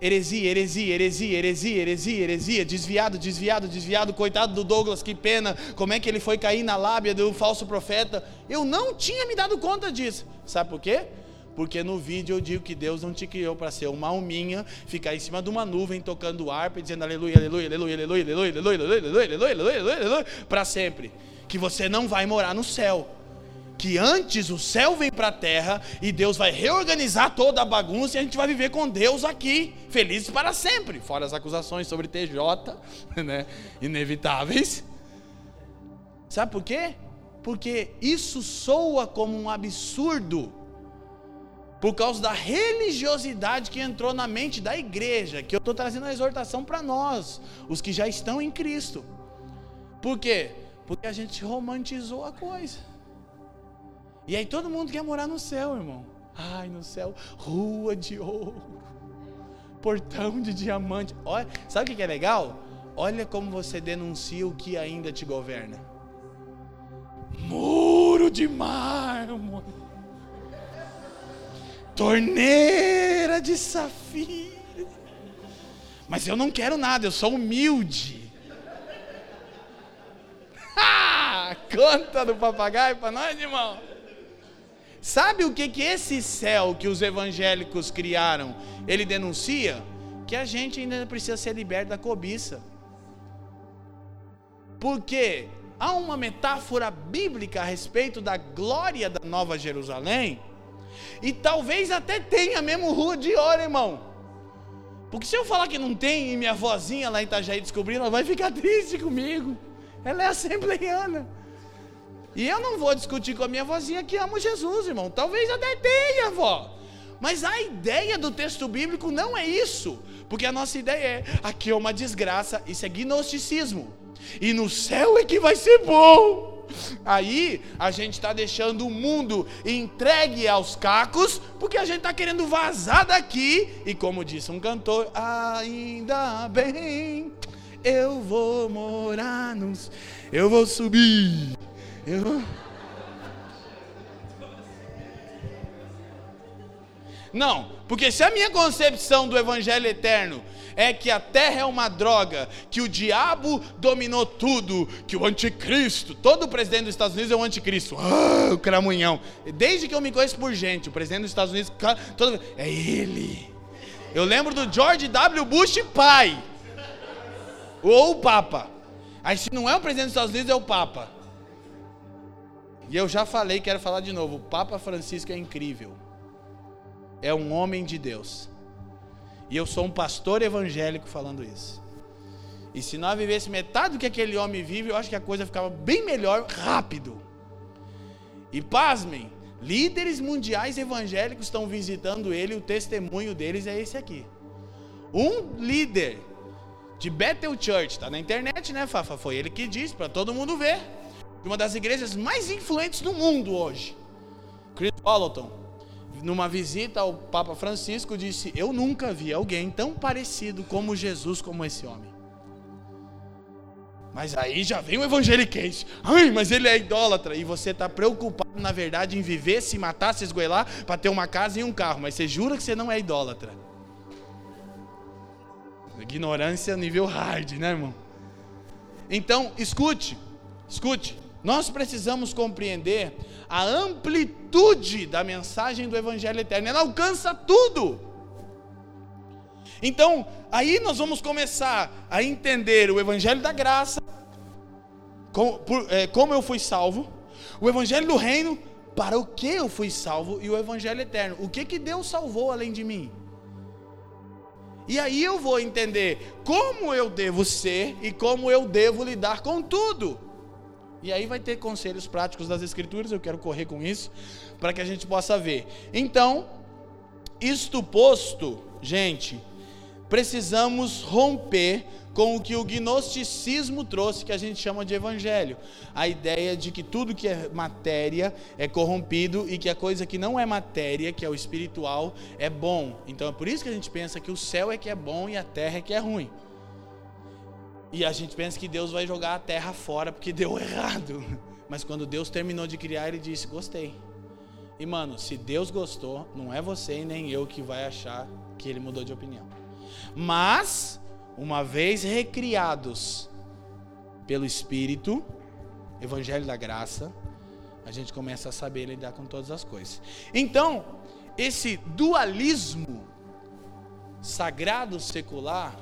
Heresia, heresia, heresia, heresia, heresia, heresia, desviado, desviado, desviado, coitado do Douglas, que pena, como é que ele foi cair na lábia do falso profeta. Eu não tinha me dado conta disso. Sabe por quê? Porque no vídeo eu digo que Deus não te criou para ser uma alminha, ficar em cima de uma nuvem tocando harpa e dizendo aleluia, aleluia, aleluia, aleluia, aleluia, aleluia, aleluia, aleluia, aleluia, aleluia, aleluia, para sempre. Que você não vai morar no céu. Que antes o céu vem para a terra e Deus vai reorganizar toda a bagunça e a gente vai viver com Deus aqui, felizes para sempre. Fora as acusações sobre TJ, né, inevitáveis. Sabe por quê? Porque isso soa como um absurdo por causa da religiosidade que entrou na mente da igreja, que eu estou trazendo a exortação para nós, os que já estão em Cristo. Por quê? Porque a gente romantizou a coisa. E aí todo mundo quer morar no céu, irmão. Ai, no céu, rua de ouro, portão de diamante. Olha, sabe o que é legal? Olha como você denuncia o que ainda te governa. Muro de mármore torneira de safira. Mas eu não quero nada, eu sou humilde. Conta do papagaio para nós, irmão. Sabe o que que esse céu que os evangélicos criaram, ele denuncia? Que a gente ainda precisa ser liberto da cobiça. Porque há uma metáfora bíblica a respeito da glória da Nova Jerusalém, e talvez até tenha mesmo rua de ouro, irmão. Porque se eu falar que não tem e minha vozinha lá em Itajaí descobrir, ela vai ficar triste comigo. Ela é assembleiana. E eu não vou discutir com a minha vozinha que amo Jesus, irmão. Talvez até tenha, vó. Mas a ideia do texto bíblico não é isso. Porque a nossa ideia é: aqui é uma desgraça, isso é gnosticismo. E no céu é que vai ser bom. Aí a gente está deixando o mundo entregue aos cacos, porque a gente está querendo vazar daqui. E como disse um cantor, ainda bem, eu vou morar nos. Eu vou subir. Eu... Não, porque se a minha concepção do Evangelho eterno é que a terra é uma droga, que o diabo dominou tudo, que o anticristo, todo presidente dos Estados Unidos é o anticristo. Ah, o cramunhão. Desde que eu me conheço por gente, o presidente dos Estados Unidos, todo, é ele. Eu lembro do George W. Bush pai. Ou o Papa. Aí se não é o presidente dos Estados Unidos, é o Papa. E eu já falei, quero falar de novo. O Papa Francisco é incrível. É um homem de Deus. E eu sou um pastor evangélico falando isso. E se nós vivesse metade do que aquele homem vive, eu acho que a coisa ficava bem melhor rápido. E pasmem, líderes mundiais evangélicos estão visitando ele, o testemunho deles é esse aqui. Um líder de Bethel Church, está na internet, né, Fafa? Foi ele que disse para todo mundo ver. Uma das igrejas mais influentes do mundo hoje. Chris Walton, numa visita ao Papa Francisco, disse: Eu nunca vi alguém tão parecido como Jesus como esse homem. Mas aí já vem o evangeliquez. Ai, mas ele é idólatra. E você está preocupado, na verdade, em viver, se matar, se esgoelar, para ter uma casa e um carro. Mas você jura que você não é idólatra. Ignorância nível hard, né, irmão? Então, escute, escute. Nós precisamos compreender a amplitude da mensagem do Evangelho eterno. Ela alcança tudo. Então, aí nós vamos começar a entender o Evangelho da graça, como, por, é, como eu fui salvo, o Evangelho do reino, para o que eu fui salvo, e o Evangelho eterno. O que, que Deus salvou além de mim? E aí eu vou entender como eu devo ser e como eu devo lidar com tudo. E aí vai ter conselhos práticos das Escrituras, eu quero correr com isso, para que a gente possa ver. Então, isto posto, gente, precisamos romper com o que o gnosticismo trouxe, que a gente chama de evangelho. A ideia de que tudo que é matéria é corrompido e que a coisa que não é matéria, que é o espiritual, é bom. Então é por isso que a gente pensa que o céu é que é bom e a terra é que é ruim. E a gente pensa que Deus vai jogar a terra fora porque deu errado. Mas quando Deus terminou de criar, ele disse: Gostei. E mano, se Deus gostou, não é você e nem eu que vai achar que ele mudou de opinião. Mas, uma vez recriados pelo Espírito, Evangelho da Graça, a gente começa a saber lidar com todas as coisas. Então, esse dualismo sagrado secular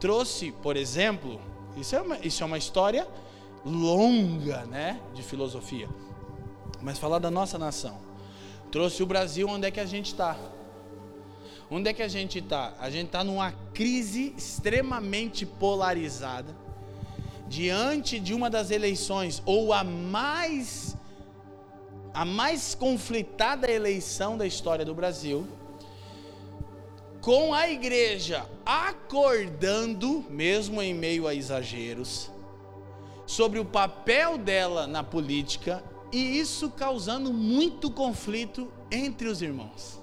trouxe, por exemplo, isso é uma, isso é uma história longa, né, de filosofia. Mas falar da nossa nação, trouxe o Brasil onde é que a gente está. Onde é que a gente está? A gente está numa crise extremamente polarizada, diante de uma das eleições, ou a mais, a mais conflitada eleição da história do Brasil, com a igreja acordando, mesmo em meio a exageros, sobre o papel dela na política e isso causando muito conflito entre os irmãos.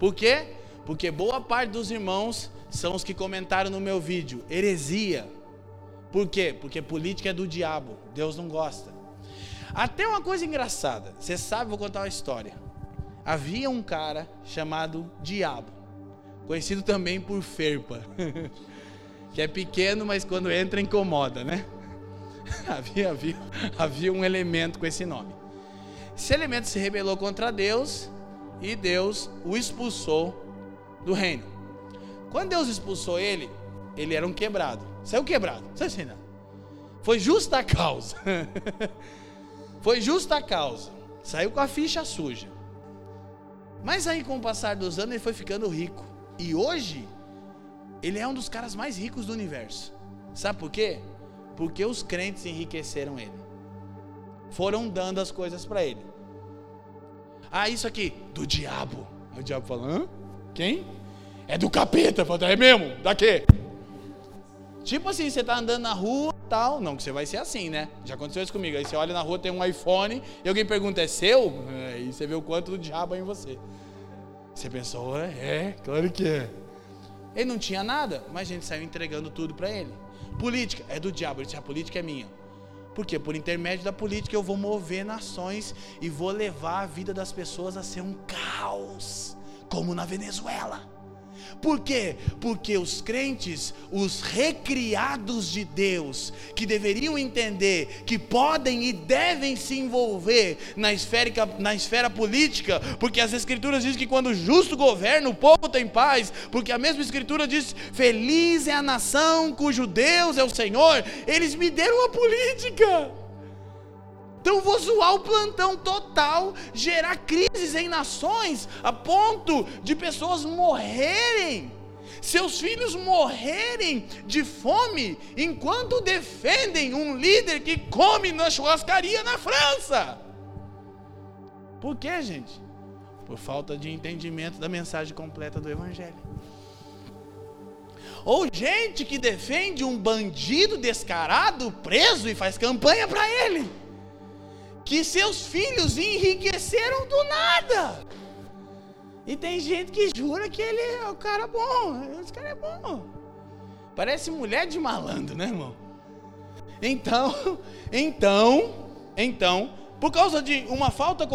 Por quê? Porque boa parte dos irmãos são os que comentaram no meu vídeo, heresia. Por quê? Porque política é do diabo, Deus não gosta. Até uma coisa engraçada, você sabe, vou contar uma história. Havia um cara chamado Diabo conhecido também por Ferpa, que é pequeno, mas quando entra incomoda, né? havia, havia, havia um elemento com esse nome. Esse elemento se rebelou contra Deus e Deus o expulsou do reino. Quando Deus expulsou ele, ele era um quebrado. Saiu quebrado, não sei se Foi justa a causa. Foi justa a causa. Saiu com a ficha suja. Mas aí, com o passar dos anos, ele foi ficando rico. E hoje, ele é um dos caras mais ricos do universo. Sabe por quê? Porque os crentes enriqueceram ele. Foram dando as coisas para ele. Ah, isso aqui, do diabo. Aí o diabo fala: Hã? Quem? É do capeta. Fala, é mesmo? Da quê? Tipo assim, você tá andando na rua tal. Não, que você vai ser assim, né? Já aconteceu isso comigo. Aí você olha na rua, tem um iPhone, e alguém pergunta, é seu? Aí você vê o quanto do diabo é em você. Você pensou, é, é, claro que é. Ele não tinha nada, mas a gente saiu entregando tudo para ele. Política é do diabo, ele disse, a política é minha. Por quê? Por intermédio da política eu vou mover nações e vou levar a vida das pessoas a ser um caos, como na Venezuela. Por quê? Porque os crentes, os recriados de Deus, que deveriam entender que podem e devem se envolver na esfera, na esfera política, porque as Escrituras dizem que quando o justo governa, o povo tem paz, porque a mesma Escritura diz: Feliz é a nação cujo Deus é o Senhor, eles me deram a política. Então vou zoar o plantão total, gerar crises em nações, a ponto de pessoas morrerem, seus filhos morrerem de fome, enquanto defendem um líder que come na churrascaria na França. Por quê, gente? Por falta de entendimento da mensagem completa do Evangelho. Ou gente que defende um bandido descarado preso e faz campanha para ele. Que seus filhos enriqueceram do nada. E tem gente que jura que ele é o cara bom. Esse cara é bom. Parece mulher de malandro, né, irmão? Então, então, então, por causa de uma falta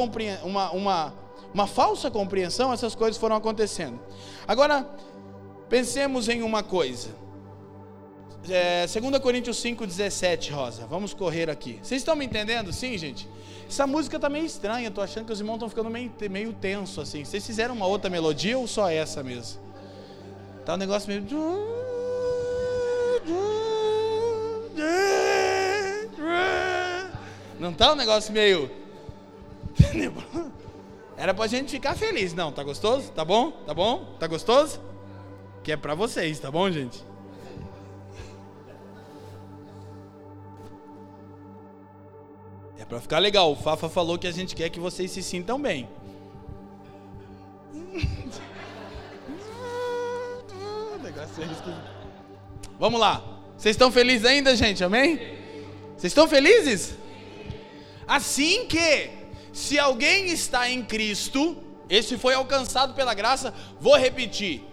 uma, uma, uma falsa compreensão, essas coisas foram acontecendo. Agora, Pensemos em uma coisa. É, 2 Coríntios 5,17, Rosa. Vamos correr aqui. Vocês estão me entendendo? Sim, gente? Essa música está meio estranha. Estou achando que os irmãos estão ficando meio, meio tenso assim. Vocês fizeram uma outra melodia ou só essa mesmo? Tá um negócio meio. Não tá um negócio meio. Era pra gente ficar feliz. Não, tá gostoso? Tá bom? Tá bom? Tá gostoso? Que é para vocês, tá bom, gente? Para ficar legal. O Fafa falou que a gente quer que vocês se sintam bem. Vamos lá. Vocês estão felizes ainda, gente? Amém? Vocês estão felizes? Assim que, se alguém está em Cristo, esse foi alcançado pela graça, vou repetir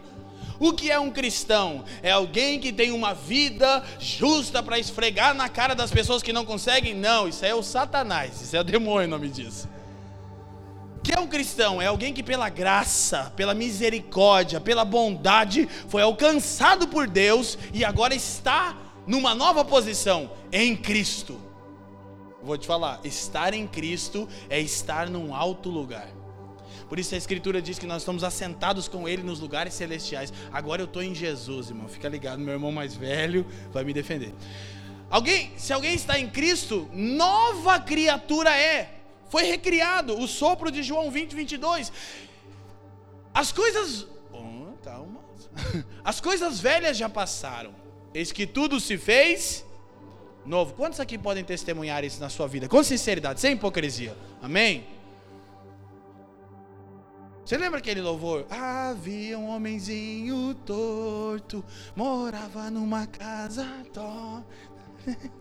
o que é um cristão? É alguém que tem uma vida justa para esfregar na cara das pessoas que não conseguem? Não, isso é o Satanás, isso é o demônio o nome disso. O que é um cristão? É alguém que pela graça, pela misericórdia, pela bondade foi alcançado por Deus e agora está numa nova posição em Cristo. Vou te falar, estar em Cristo é estar num alto lugar. Por isso a Escritura diz que nós estamos assentados com Ele nos lugares celestiais. Agora eu estou em Jesus, irmão. Fica ligado, meu irmão mais velho vai me defender. Alguém, se alguém está em Cristo, nova criatura é. Foi recriado o sopro de João 20, 22. As coisas. Oh, calma. As coisas velhas já passaram. Eis que tudo se fez novo. Quantos aqui podem testemunhar isso na sua vida? Com sinceridade, sem hipocrisia. Amém? Você lembra aquele louvor? Havia um homenzinho torto, morava numa casa torta.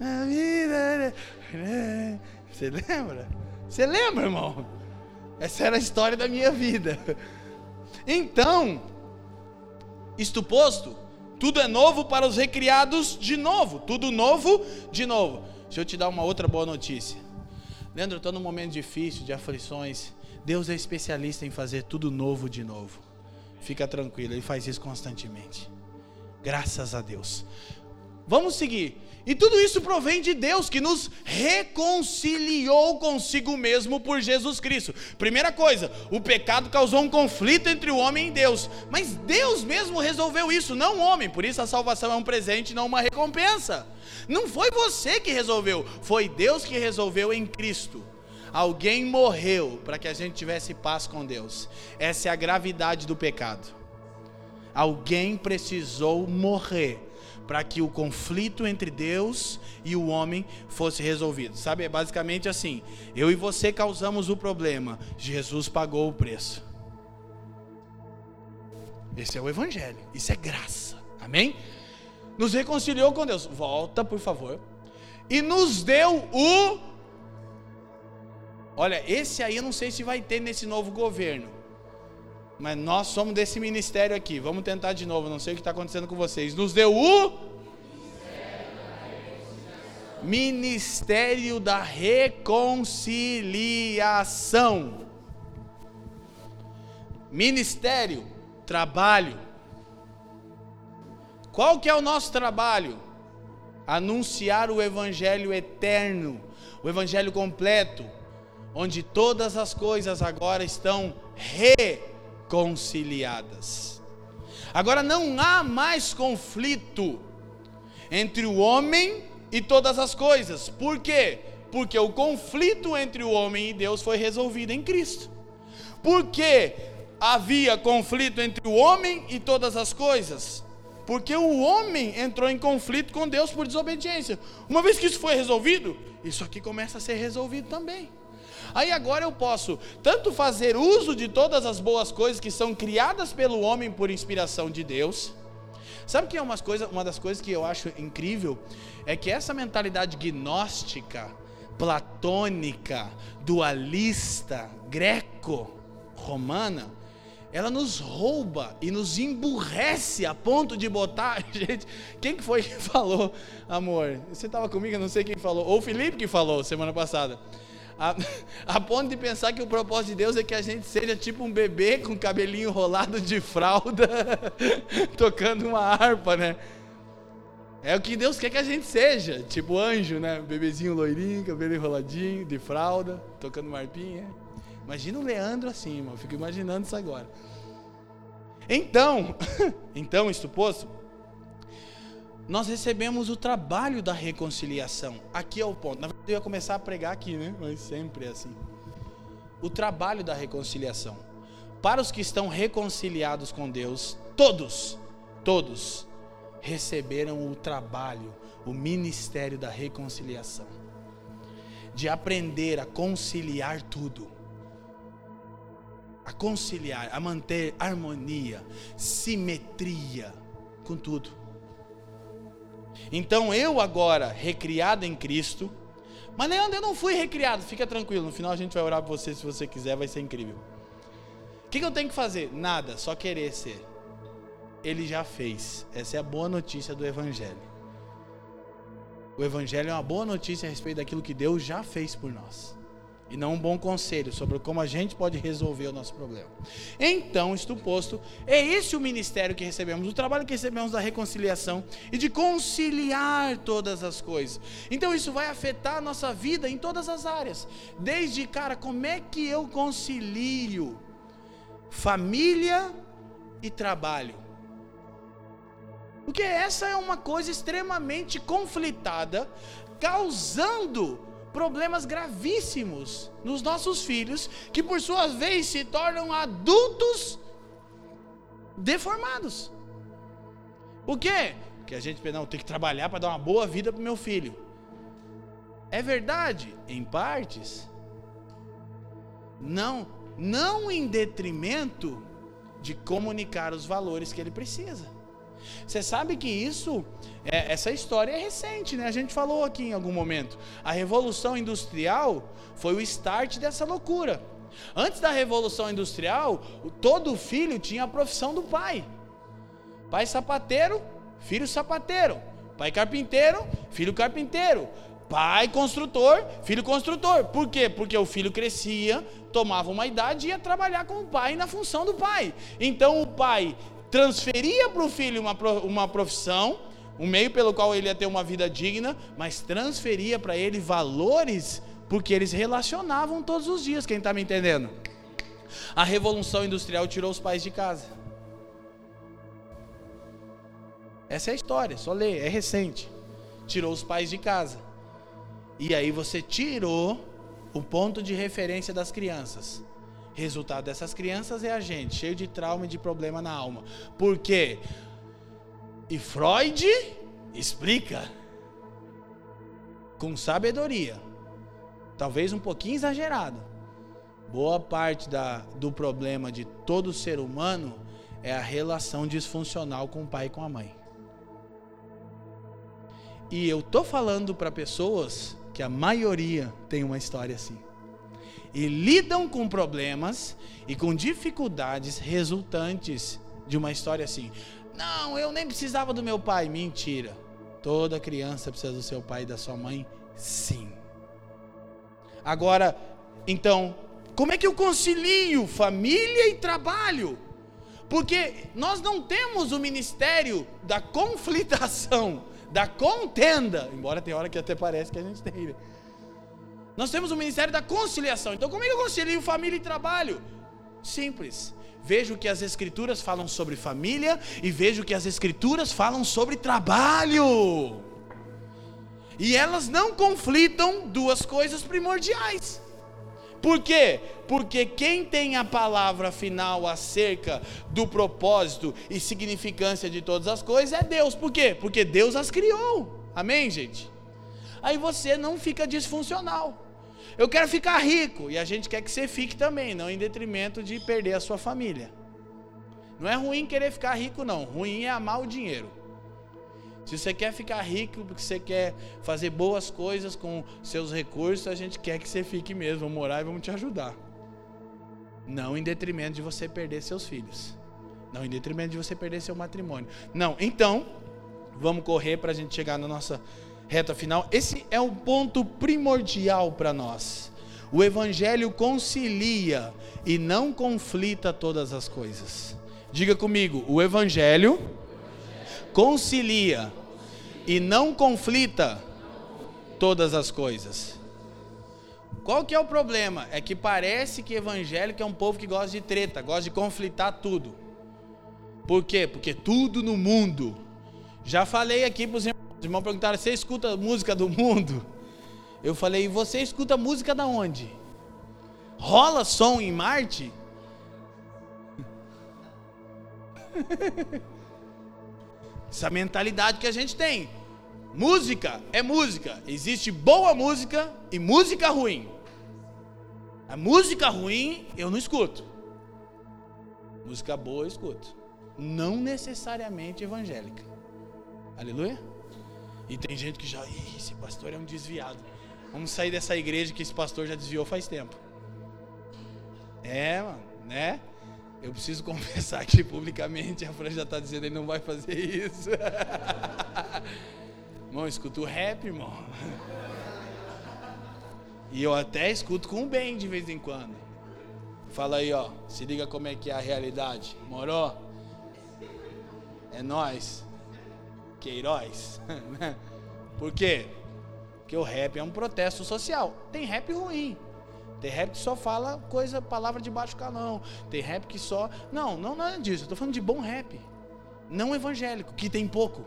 A vida. Você lembra? Você lembra, irmão? Essa era a história da minha vida. Então, isto posto, tudo é novo para os recriados de novo. Tudo novo de novo. Deixa eu te dar uma outra boa notícia. Leandro, estou num momento difícil, de aflições. Deus é especialista em fazer tudo novo de novo. Fica tranquilo, Ele faz isso constantemente. Graças a Deus. Vamos seguir. E tudo isso provém de Deus que nos reconciliou consigo mesmo por Jesus Cristo. Primeira coisa, o pecado causou um conflito entre o homem e Deus, mas Deus mesmo resolveu isso, não o homem. Por isso a salvação é um presente, não uma recompensa. Não foi você que resolveu, foi Deus que resolveu em Cristo. Alguém morreu para que a gente tivesse paz com Deus. Essa é a gravidade do pecado. Alguém precisou morrer para que o conflito entre Deus e o homem fosse resolvido. Sabe, é basicamente assim: eu e você causamos o problema, Jesus pagou o preço. Esse é o Evangelho, isso é graça, amém? Nos reconciliou com Deus, volta por favor, e nos deu o. Olha, esse aí eu não sei se vai ter nesse novo governo, mas nós somos desse ministério aqui. Vamos tentar de novo. Não sei o que está acontecendo com vocês. Nos deu o Ministério da Reconciliação. Ministério, trabalho. Qual que é o nosso trabalho? Anunciar o evangelho eterno, o evangelho completo, onde todas as coisas agora estão re reconciliadas. Agora não há mais conflito entre o homem e todas as coisas. Por quê? Porque o conflito entre o homem e Deus foi resolvido em Cristo. Porque havia conflito entre o homem e todas as coisas? Porque o homem entrou em conflito com Deus por desobediência. Uma vez que isso foi resolvido, isso aqui começa a ser resolvido também. Aí agora eu posso tanto fazer uso de todas as boas coisas que são criadas pelo homem por inspiração de Deus. Sabe que é uma, coisa, uma das coisas que eu acho incrível? É que essa mentalidade gnóstica, platônica, dualista, greco-romana, ela nos rouba e nos emburrece a ponto de botar. Gente, quem que foi que falou, amor? Você estava comigo, eu não sei quem falou. Ou o Felipe que falou semana passada. A, a, ponto de pensar que o propósito de Deus é que a gente seja tipo um bebê com cabelinho enrolado de fralda, tocando uma harpa, né? É o que Deus quer que a gente seja, tipo anjo, né? Bebezinho loirinho, cabelo enroladinho, de fralda, tocando uma harpinha. Imagina o Leandro assim, irmão. Fico imaginando isso agora. Então, então, isto posto, nós recebemos o trabalho da reconciliação. Aqui é o ponto. Na verdade, eu ia começar a pregar aqui, né? Mas sempre é assim. O trabalho da reconciliação. Para os que estão reconciliados com Deus, todos, todos receberam o trabalho, o ministério da reconciliação. De aprender a conciliar tudo a conciliar, a manter harmonia, simetria com tudo. Então eu agora, recriado em Cristo, mas Leandro, eu não fui recriado, fica tranquilo, no final a gente vai orar por você se você quiser, vai ser incrível. O que, que eu tenho que fazer? Nada, só querer ser. Ele já fez. Essa é a boa notícia do Evangelho. O Evangelho é uma boa notícia a respeito daquilo que Deus já fez por nós e não um bom conselho sobre como a gente pode resolver o nosso problema. Então, isto posto, é esse o ministério que recebemos, o trabalho que recebemos da reconciliação e de conciliar todas as coisas. Então, isso vai afetar a nossa vida em todas as áreas. Desde, cara, como é que eu concilio família e trabalho? Porque essa é uma coisa extremamente conflitada, causando problemas gravíssimos nos nossos filhos, que por sua vez se tornam adultos deformados. Por quê? Porque a gente não tem que trabalhar para dar uma boa vida para meu filho. É verdade, em partes. Não, não em detrimento de comunicar os valores que ele precisa. Você sabe que isso, é, essa história é recente, né? A gente falou aqui em algum momento. A Revolução Industrial foi o start dessa loucura. Antes da Revolução Industrial, todo filho tinha a profissão do pai. Pai sapateiro, filho sapateiro. Pai carpinteiro, filho carpinteiro. Pai construtor, filho construtor. Por quê? Porque o filho crescia, tomava uma idade e ia trabalhar com o pai na função do pai. Então o pai transferia para o filho uma, uma profissão, um meio pelo qual ele ia ter uma vida digna, mas transferia para ele valores, porque eles relacionavam todos os dias. Quem está me entendendo? A revolução industrial tirou os pais de casa. Essa é a história, só ler, é recente. Tirou os pais de casa. E aí você tirou o ponto de referência das crianças. Resultado dessas crianças é a gente, cheio de trauma e de problema na alma. Por quê? E Freud explica com sabedoria, talvez um pouquinho exagerado. Boa parte da, do problema de todo ser humano é a relação disfuncional com o pai e com a mãe. E eu tô falando para pessoas que a maioria tem uma história assim e lidam com problemas e com dificuldades resultantes de uma história assim. Não, eu nem precisava do meu pai. Mentira. Toda criança precisa do seu pai e da sua mãe, sim. Agora, então, como é que eu concilio família e trabalho? Porque nós não temos o ministério da conflitação, da contenda, embora tem hora que até parece que a gente tem. Nós temos o ministério da conciliação. Então, como é que eu concilio família e trabalho? Simples. Vejo que as escrituras falam sobre família e vejo que as escrituras falam sobre trabalho. E elas não conflitam duas coisas primordiais. Por quê? Porque quem tem a palavra final acerca do propósito e significância de todas as coisas é Deus. Por quê? Porque Deus as criou. Amém, gente? Aí você não fica disfuncional. Eu quero ficar rico e a gente quer que você fique também, não em detrimento de perder a sua família. Não é ruim querer ficar rico, não. Ruim é amar o dinheiro. Se você quer ficar rico, porque você quer fazer boas coisas com seus recursos, a gente quer que você fique mesmo, vamos morar e vamos te ajudar. Não em detrimento de você perder seus filhos. Não em detrimento de você perder seu matrimônio. Não, então, vamos correr para a gente chegar na nossa reta final. Esse é o ponto primordial para nós. O Evangelho concilia e não conflita todas as coisas. Diga comigo, o Evangelho concilia e não conflita todas as coisas. Qual que é o problema? É que parece que evangélico é um povo que gosta de treta, gosta de conflitar tudo. Por quê? Porque tudo no mundo. Já falei aqui para os irmãos, os irmãos perguntaram: você escuta música do mundo? Eu falei: você escuta música da onde? Rola som em Marte? Essa mentalidade que a gente tem. Música é música. Existe boa música e música ruim. A música ruim eu não escuto. Música boa eu escuto. Não necessariamente evangélica. Aleluia? E tem gente que já, Ih, esse pastor é um desviado. Vamos sair dessa igreja que esse pastor já desviou faz tempo. É, mano, né? Eu preciso confessar aqui publicamente, a Fran já está dizendo ele não vai fazer isso. irmão, escuto rap, irmão. E eu até escuto com bem de vez em quando. Fala aí, ó. Se liga como é que é a realidade. Morou? É nós. Queiroz. Por quê? Porque o rap é um protesto social. Tem rap ruim. Tem rap que só fala coisa, palavra de baixo calão. Tem rap que só. Não, não nada disso. Eu tô falando de bom rap. Não evangélico, que tem pouco.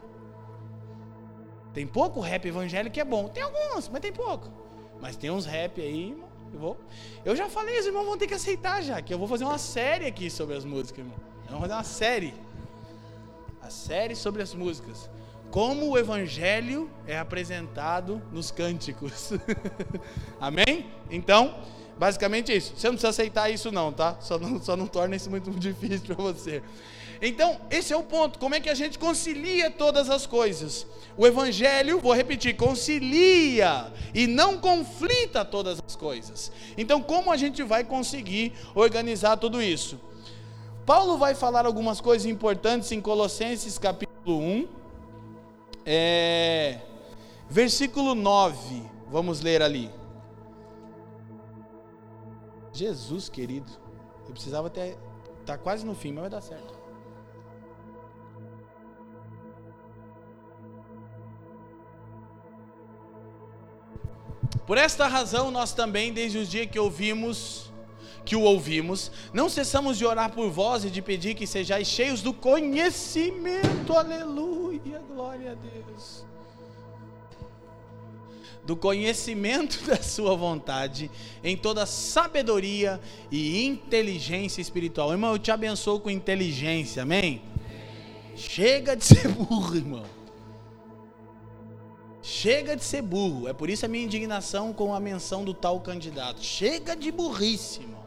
Tem pouco rap evangélico que é bom. Tem alguns, mas tem pouco. Mas tem uns rap aí, eu vou. Eu já falei, os irmãos vão ter que aceitar já, que eu vou fazer uma série aqui sobre as músicas, irmão. Vamos fazer uma série. A série sobre as músicas. Como o evangelho é apresentado nos cânticos. Amém? Então, Basicamente é isso. Você não precisa aceitar isso não, tá? Só não, só não torna isso muito difícil para você. Então, esse é o ponto. Como é que a gente concilia todas as coisas? O Evangelho, vou repetir, concilia e não conflita todas as coisas. Então, como a gente vai conseguir organizar tudo isso? Paulo vai falar algumas coisas importantes em Colossenses capítulo 1, é, versículo 9. Vamos ler ali. Jesus querido, eu precisava até tá quase no fim, mas vai dar certo. Por esta razão, nós também, desde os dias que ouvimos, que o ouvimos, não cessamos de orar por vós e de pedir que sejais cheios do conhecimento, aleluia, glória a Deus do conhecimento da sua vontade, em toda sabedoria e inteligência espiritual. Irmão, eu te abençoo com inteligência, amém? Chega de ser burro, irmão. Chega de ser burro. É por isso a minha indignação com a menção do tal candidato. Chega de burrice, irmão.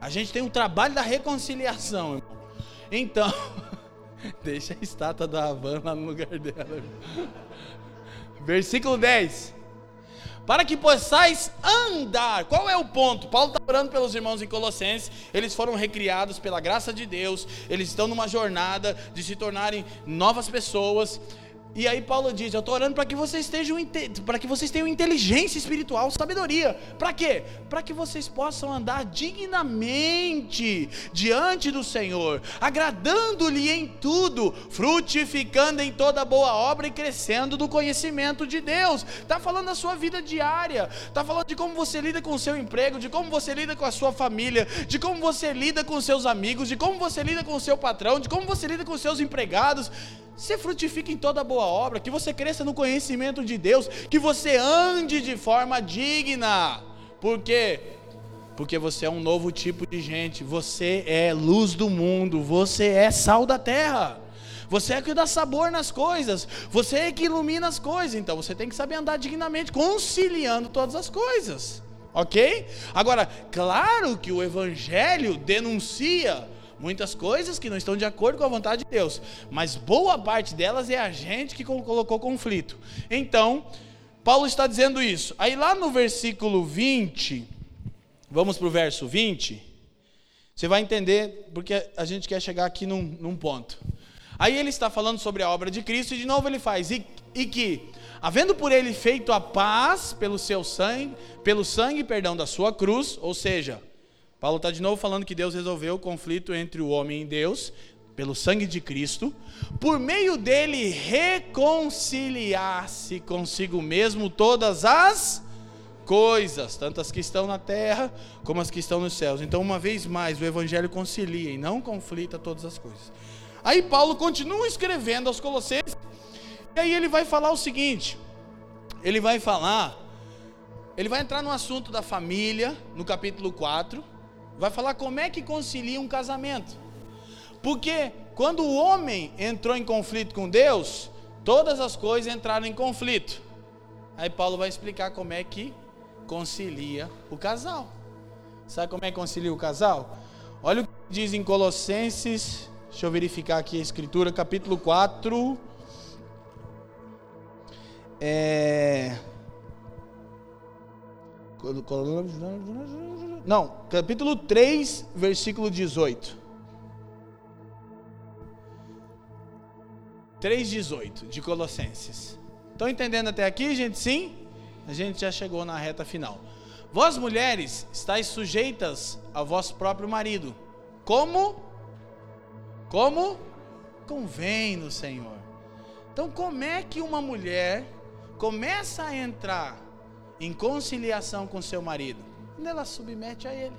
A gente tem um trabalho da reconciliação, irmão. Então, deixa a estátua da Havana lá no lugar dela. Versículo 10. Para que possais andar. Qual é o ponto? Paulo está orando pelos irmãos em Colossenses. Eles foram recriados pela graça de Deus. Eles estão numa jornada de se tornarem novas pessoas. E aí Paulo diz: Eu estou orando para que vocês tenham para que vocês tenham inteligência espiritual, sabedoria. Para quê? Para que vocês possam andar dignamente diante do Senhor, agradando-lhe em tudo, frutificando em toda boa obra e crescendo do conhecimento de Deus. Está falando da sua vida diária, está falando de como você lida com o seu emprego, de como você lida com a sua família, de como você lida com seus amigos, de como você lida com o seu patrão, de como você lida com seus empregados você frutifique em toda boa obra, que você cresça no conhecimento de Deus, que você ande de forma digna. Por quê? Porque você é um novo tipo de gente, você é luz do mundo, você é sal da terra. Você é que dá sabor nas coisas, você é que ilumina as coisas, então você tem que saber andar dignamente, conciliando todas as coisas. OK? Agora, claro que o evangelho denuncia muitas coisas que não estão de acordo com a vontade de Deus, mas boa parte delas é a gente que colocou conflito. Então, Paulo está dizendo isso. Aí lá no versículo 20, vamos para o verso 20, você vai entender porque a gente quer chegar aqui num, num ponto. Aí ele está falando sobre a obra de Cristo e de novo ele faz, e, e que, havendo por ele feito a paz pelo seu sangue, pelo sangue, perdão, da sua cruz, ou seja, Paulo está de novo falando que Deus resolveu o conflito entre o homem e Deus, pelo sangue de Cristo, por meio dele reconciliar-se consigo mesmo todas as coisas, tanto as que estão na terra como as que estão nos céus. Então, uma vez mais, o evangelho concilia e não conflita todas as coisas. Aí Paulo continua escrevendo aos Colossenses, e aí ele vai falar o seguinte: ele vai falar, ele vai entrar no assunto da família, no capítulo 4 vai falar como é que concilia um casamento. Porque quando o homem entrou em conflito com Deus, todas as coisas entraram em conflito. Aí Paulo vai explicar como é que concilia o casal. Sabe como é que concilia o casal? Olha o que diz em Colossenses, deixa eu verificar aqui a escritura, capítulo 4. É não, capítulo 3, versículo 18. 3,18 de Colossenses. Estão entendendo até aqui, gente? Sim? A gente já chegou na reta final. Vós, mulheres, estáis sujeitas ao vosso próprio marido. Como? Como? Convém no Senhor. Então, como é que uma mulher começa a entrar em conciliação com seu marido? quando ela submete a ele.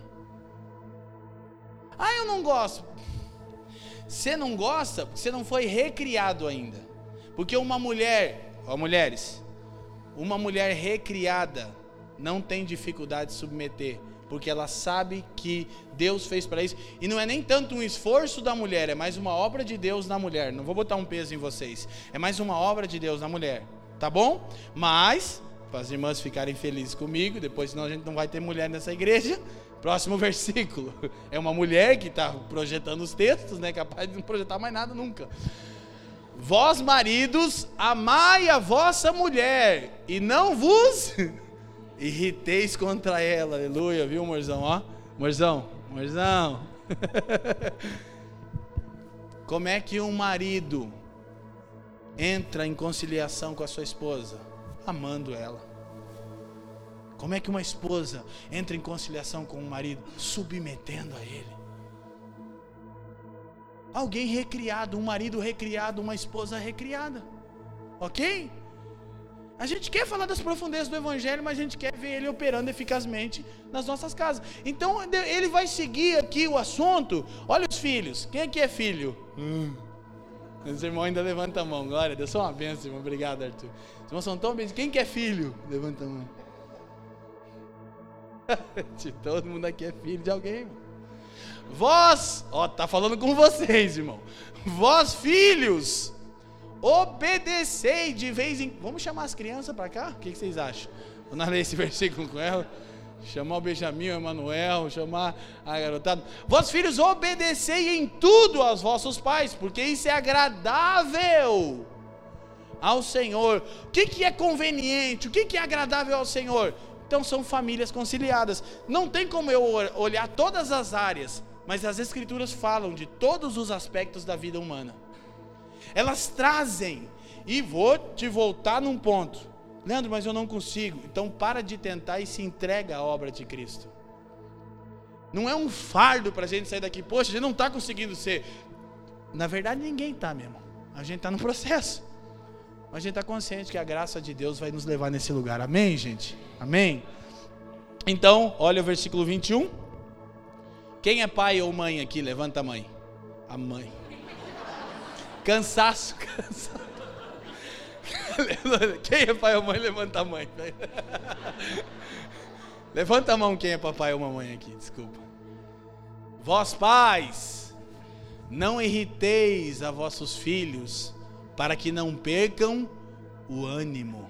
Ah, eu não gosto. Você não gosta porque você não foi recriado ainda. Porque uma mulher, ó mulheres, uma mulher recriada não tem dificuldade de submeter, porque ela sabe que Deus fez para isso. E não é nem tanto um esforço da mulher, é mais uma obra de Deus na mulher. Não vou botar um peso em vocês. É mais uma obra de Deus na mulher. Tá bom? Mas para as irmãs ficarem felizes comigo, depois senão a gente não vai ter mulher nessa igreja. Próximo versículo. É uma mulher que está projetando os textos, né? Capaz de não projetar mais nada nunca. Vós, maridos, amai a vossa mulher e não vos irriteis contra ela. Aleluia, viu, morzão? Ó, morzão, morzão. Como é que um marido entra em conciliação com a sua esposa? Amando ela. Como é que uma esposa entra em conciliação com o marido? Submetendo a ele. Alguém recriado, um marido recriado, uma esposa recriada. Ok? A gente quer falar das profundezas do Evangelho, mas a gente quer ver ele operando eficazmente nas nossas casas. Então ele vai seguir aqui o assunto. Olha os filhos. Quem aqui é filho? Hum. Os irmãos ainda levanta a mão. Glória a Deus. Só uma bênção, irmão. Obrigado, Arthur. Os irmãos são tão bem. Quem que é filho? Levanta a mão. Todo mundo aqui é filho de alguém. Irmão. Vós, ó, tá falando com vocês, irmão. Vós, filhos, obedecei de vez em. Vamos chamar as crianças para cá? O que, que vocês acham? Vamos ler esse versículo com ela. Chamar o Benjamin, o Emanuel, chamar a garotada. Vós, filhos, obedecei em tudo aos vossos pais, porque isso é agradável ao Senhor. O que, que é conveniente? O que, que é agradável ao Senhor? Então são famílias conciliadas. Não tem como eu olhar todas as áreas, mas as Escrituras falam de todos os aspectos da vida humana. Elas trazem, e vou te voltar num ponto. Leandro, mas eu não consigo. Então para de tentar e se entrega à obra de Cristo. Não é um fardo para a gente sair daqui, poxa, a gente não está conseguindo ser. Na verdade, ninguém está mesmo. A gente está no processo. Mas a gente está consciente que a graça de Deus vai nos levar nesse lugar. Amém, gente? Amém? Então, olha o versículo 21. Quem é pai ou mãe aqui? Levanta a mãe. A mãe. Cansaço, cansaço. Quem é pai ou mãe, levanta a mão. Levanta a mão quem é papai ou mamãe aqui, desculpa. Vós pais, não irriteis a vossos filhos, para que não percam o ânimo.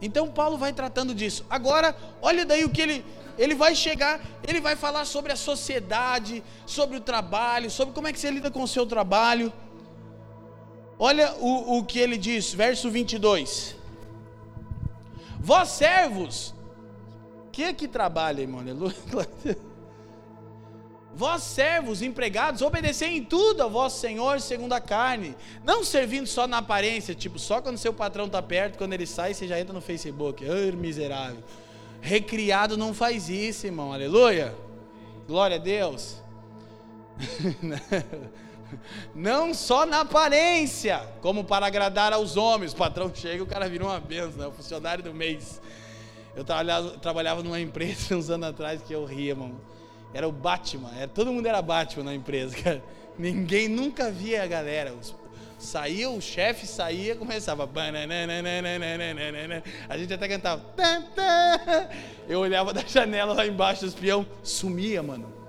Então Paulo vai tratando disso. Agora, olha daí o que ele ele vai chegar, ele vai falar sobre a sociedade, sobre o trabalho, sobre como é que você lida com o seu trabalho. Olha o, o que ele diz, verso 22. Vós servos, quem é que trabalha, irmão? Aleluia. Vós servos, empregados, obedecei em tudo a vosso Senhor segundo a carne, não servindo só na aparência, tipo, só quando seu patrão está perto, quando ele sai, você já entra no Facebook. Ai, miserável. Recriado não faz isso, irmão. Aleluia. Glória a Deus. Não só na aparência, como para agradar aos homens. O patrão chega o cara vira uma benção, né? o funcionário do mês. Eu trabalhava, trabalhava numa empresa uns anos atrás que eu ria, mano. Era o Batman, era, todo mundo era Batman na empresa, cara. Ninguém nunca via a galera. Saía, o chefe saía, começava. A gente até cantava. Eu olhava da janela lá embaixo, os espião sumia, mano.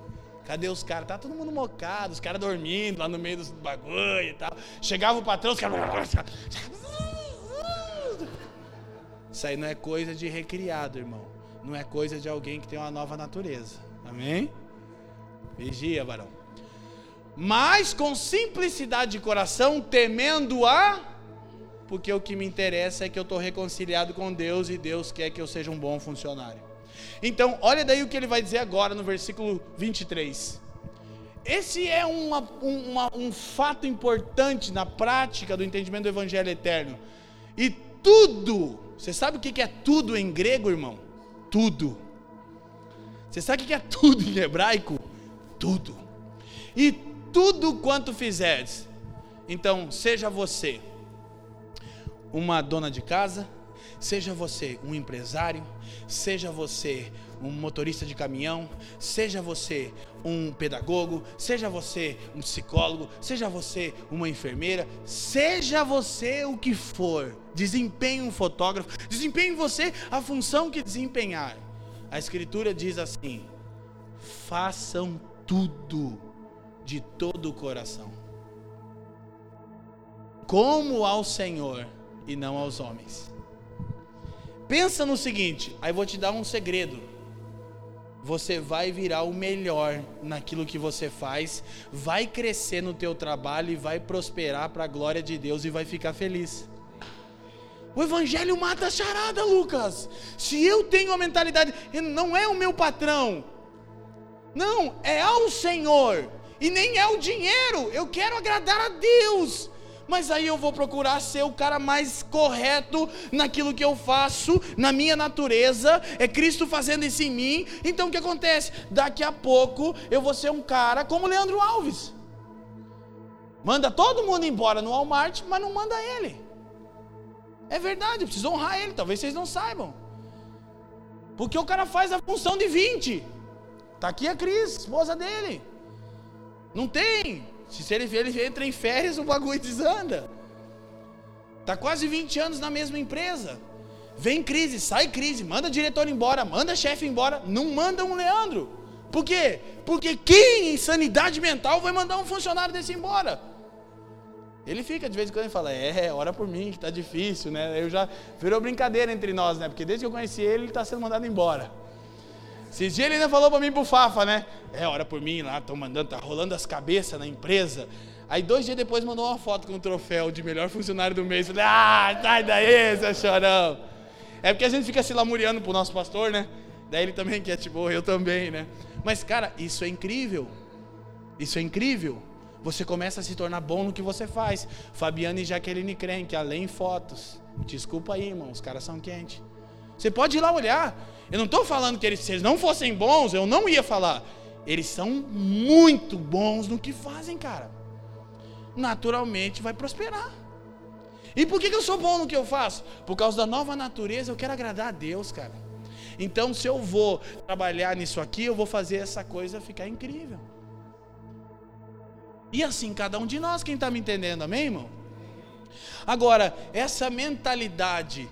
Cadê os caras? Tá todo mundo mocado, os caras dormindo lá no meio dos bagulho e tal. Chegava o patrão, os caras. Isso aí não é coisa de recriado, irmão. Não é coisa de alguém que tem uma nova natureza. Amém? Vigia, varão mas com simplicidade de coração, temendo a. Porque o que me interessa é que eu estou reconciliado com Deus e Deus quer que eu seja um bom funcionário. Então, olha daí o que ele vai dizer agora no versículo 23. Esse é uma, uma, um fato importante na prática do entendimento do Evangelho eterno. E tudo, você sabe o que é tudo em grego, irmão? Tudo. Você sabe o que é tudo em hebraico? Tudo. E tudo quanto fizeres. Então, seja você uma dona de casa, seja você um empresário, seja você um motorista de caminhão, seja você um pedagogo, seja você um psicólogo, seja você uma enfermeira, seja você o que for, desempenhe um fotógrafo, desempenhe você a função que desempenhar. A Escritura diz assim: façam tudo de todo o coração. Como ao Senhor e não aos homens. Pensa no seguinte, aí vou te dar um segredo. Você vai virar o melhor naquilo que você faz, vai crescer no teu trabalho e vai prosperar para a glória de Deus e vai ficar feliz. O evangelho mata a charada, Lucas. Se eu tenho a mentalidade, não é o meu patrão. Não, é ao Senhor. E nem é o dinheiro, eu quero agradar a Deus. Mas aí eu vou procurar ser o cara mais correto naquilo que eu faço, na minha natureza, é Cristo fazendo isso em mim. Então o que acontece? Daqui a pouco eu vou ser um cara como Leandro Alves. Manda todo mundo embora no Walmart, mas não manda ele. É verdade, eu preciso honrar ele, talvez vocês não saibam. Porque o cara faz a função de 20. Está aqui a Cris, esposa dele. Não tem. Se ele, ele entra em férias, o bagulho desanda. Tá quase 20 anos na mesma empresa. Vem crise, sai crise, manda diretor embora, manda chefe embora, não manda um Leandro. Por quê? Porque quem em sanidade mental vai mandar um funcionário desse embora? Ele fica de vez em quando e fala: É, ora por mim, que tá difícil, né? Eu já virou brincadeira entre nós, né? Porque desde que eu conheci ele, ele está sendo mandado embora. Esses dias ele ainda falou para mim pro Fafa, né? É, ora por mim lá, estão mandando, tá rolando as cabeças na empresa. Aí dois dias depois mandou uma foto com um troféu de melhor funcionário do mês. Falei, ah, sai daí, seu chorão. É porque a gente fica se lamuriando pro nosso pastor, né? Daí ele também quer, tipo, eu também, né? Mas, cara, isso é incrível. Isso é incrível. Você começa a se tornar bom no que você faz. Fabiana e Jaqueline creem que além fotos. Desculpa aí, irmão, os caras são quentes. Você pode ir lá olhar. Eu não estou falando que eles, se eles não fossem bons, eu não ia falar. Eles são muito bons no que fazem, cara. Naturalmente vai prosperar. E por que, eu sou bom no que eu faço? Por causa da nova natureza, eu quero agradar a Deus, cara. Então, se eu vou trabalhar nisso aqui, eu vou fazer essa coisa ficar incrível. E assim cada um de nós, quem está me entendendo, amém, irmão? Agora, essa mentalidade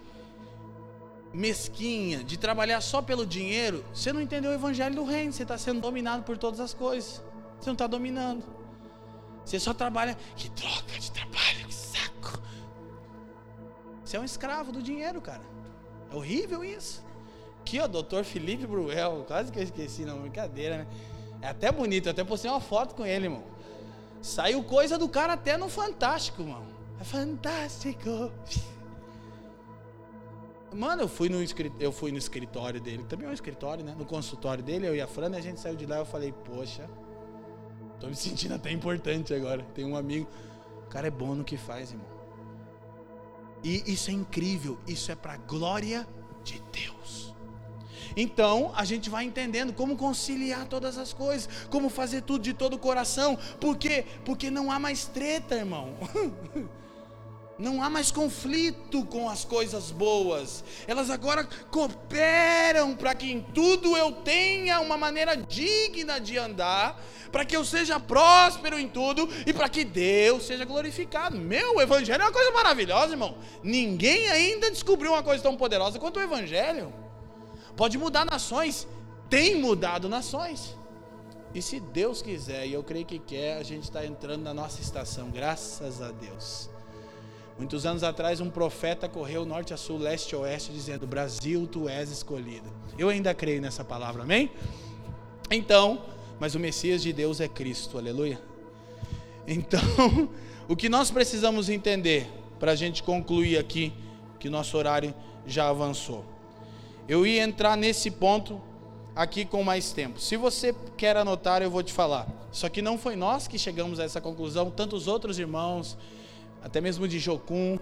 mesquinha de trabalhar só pelo dinheiro, você não entendeu o evangelho do reino, você está sendo dominado por todas as coisas. Você não está dominando. Você só trabalha. Que troca de trabalho, que saco. Você é um escravo do dinheiro, cara. É horrível isso. Aqui, ó, doutor Felipe Bruel, quase que eu esqueci, não, brincadeira, né? É até bonito, eu até postei uma foto com ele, irmão. Saiu coisa do cara até no Fantástico, irmão. É fantástico. Mano, eu fui, no, eu fui no escritório dele, também é um escritório, né? No consultório dele, eu e a Fran, a gente saiu de lá e eu falei, poxa, tô me sentindo até importante agora. Tem um amigo, o cara é bom no que faz, irmão. E isso é incrível, isso é para glória de Deus. Então, a gente vai entendendo como conciliar todas as coisas, como fazer tudo de todo o coração. Por quê? Porque não há mais treta, irmão. Não há mais conflito com as coisas boas. Elas agora cooperam para que em tudo eu tenha uma maneira digna de andar, para que eu seja próspero em tudo e para que Deus seja glorificado. Meu, o evangelho é uma coisa maravilhosa, irmão. Ninguém ainda descobriu uma coisa tão poderosa quanto o evangelho. Pode mudar nações, tem mudado nações. E se Deus quiser, e eu creio que quer, a gente está entrando na nossa estação, graças a Deus. Muitos anos atrás, um profeta correu norte a sul, leste a oeste, dizendo: Brasil, tu és escolhido. Eu ainda creio nessa palavra, amém? Então, mas o Messias de Deus é Cristo, aleluia. Então, o que nós precisamos entender, para a gente concluir aqui, que nosso horário já avançou. Eu ia entrar nesse ponto aqui com mais tempo. Se você quer anotar, eu vou te falar. Só que não foi nós que chegamos a essa conclusão, tantos outros irmãos até mesmo de Jocum,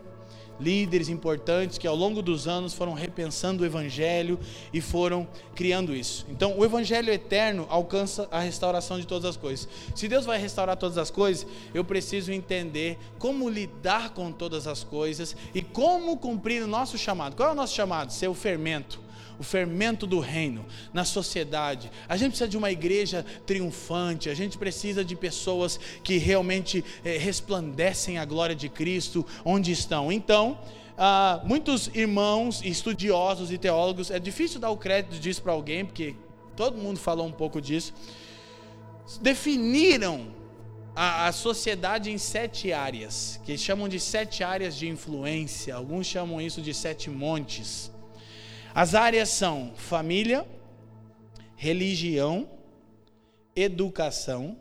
líderes importantes que ao longo dos anos foram repensando o evangelho e foram criando isso. Então, o evangelho eterno alcança a restauração de todas as coisas. Se Deus vai restaurar todas as coisas, eu preciso entender como lidar com todas as coisas e como cumprir o nosso chamado. Qual é o nosso chamado? Ser o fermento o fermento do reino na sociedade. A gente precisa de uma igreja triunfante, a gente precisa de pessoas que realmente eh, resplandecem a glória de Cristo onde estão. Então, ah, muitos irmãos, estudiosos e teólogos, é difícil dar o crédito disso para alguém, porque todo mundo falou um pouco disso, definiram a, a, sociedade em sete áreas, que chamam de sete áreas de influência, alguns chamam isso de sete montes. As áreas são família, religião, educação,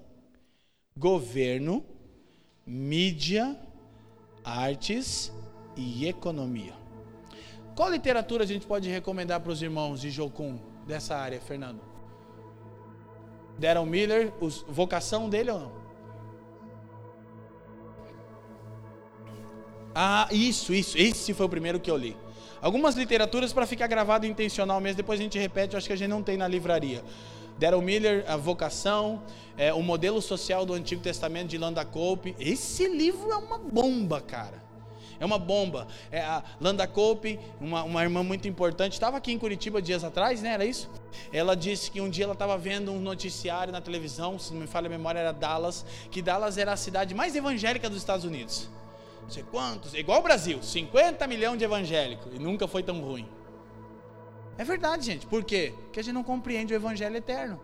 governo, mídia, artes e economia. Qual literatura a gente pode recomendar para os irmãos de Jocum dessa área, Fernando? Darren Miller, os, vocação dele ou não? Ah, isso, isso. Esse foi o primeiro que eu li. Algumas literaturas para ficar gravado intencional mesmo, depois a gente repete, eu acho que a gente não tem na livraria. Daryl Miller, A Vocação, é, O Modelo Social do Antigo Testamento de Landa Cope. Esse livro é uma bomba, cara. É uma bomba. É a Landa Cope, uma, uma irmã muito importante, estava aqui em Curitiba dias atrás, né? Era isso? Ela disse que um dia ela estava vendo um noticiário na televisão, se não me falha a memória, era Dallas, que Dallas era a cidade mais evangélica dos Estados Unidos não sei quantos, igual o Brasil, 50 milhões de evangélicos, e nunca foi tão ruim. É verdade, gente. Por quê? Porque a gente não compreende o evangelho eterno.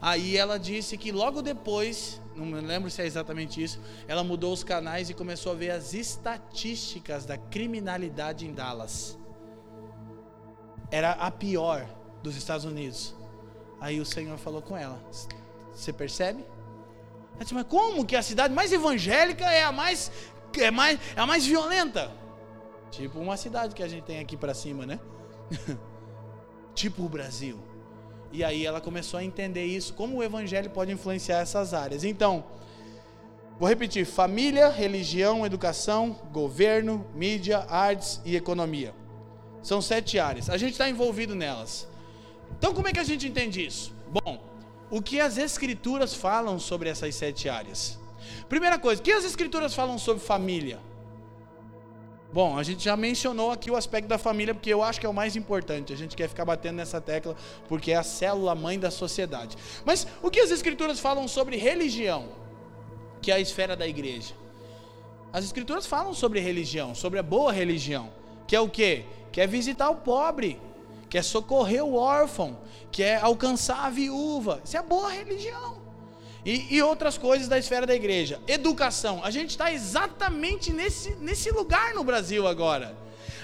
Aí ela disse que logo depois, não me lembro se é exatamente isso, ela mudou os canais e começou a ver as estatísticas da criminalidade em Dallas. Era a pior dos Estados Unidos. Aí o Senhor falou com ela: Você percebe? Ela disse, mas como que a cidade mais evangélica é a mais é, mais, é a mais violenta. Tipo uma cidade que a gente tem aqui para cima, né? tipo o Brasil. E aí ela começou a entender isso, como o evangelho pode influenciar essas áreas. Então, vou repetir: família, religião, educação, governo, mídia, artes e economia. São sete áreas. A gente está envolvido nelas. Então, como é que a gente entende isso? Bom, o que as escrituras falam sobre essas sete áreas? Primeira coisa, o que as escrituras falam sobre família? Bom, a gente já mencionou aqui o aspecto da família, porque eu acho que é o mais importante. A gente quer ficar batendo nessa tecla, porque é a célula mãe da sociedade. Mas o que as escrituras falam sobre religião? que é a esfera da igreja? As escrituras falam sobre religião, sobre a boa religião, que é o quê? Que é visitar o pobre, que é socorrer o órfão, que é alcançar a viúva. Isso é boa religião. E, e outras coisas da esfera da igreja. Educação. A gente está exatamente nesse, nesse lugar no Brasil agora.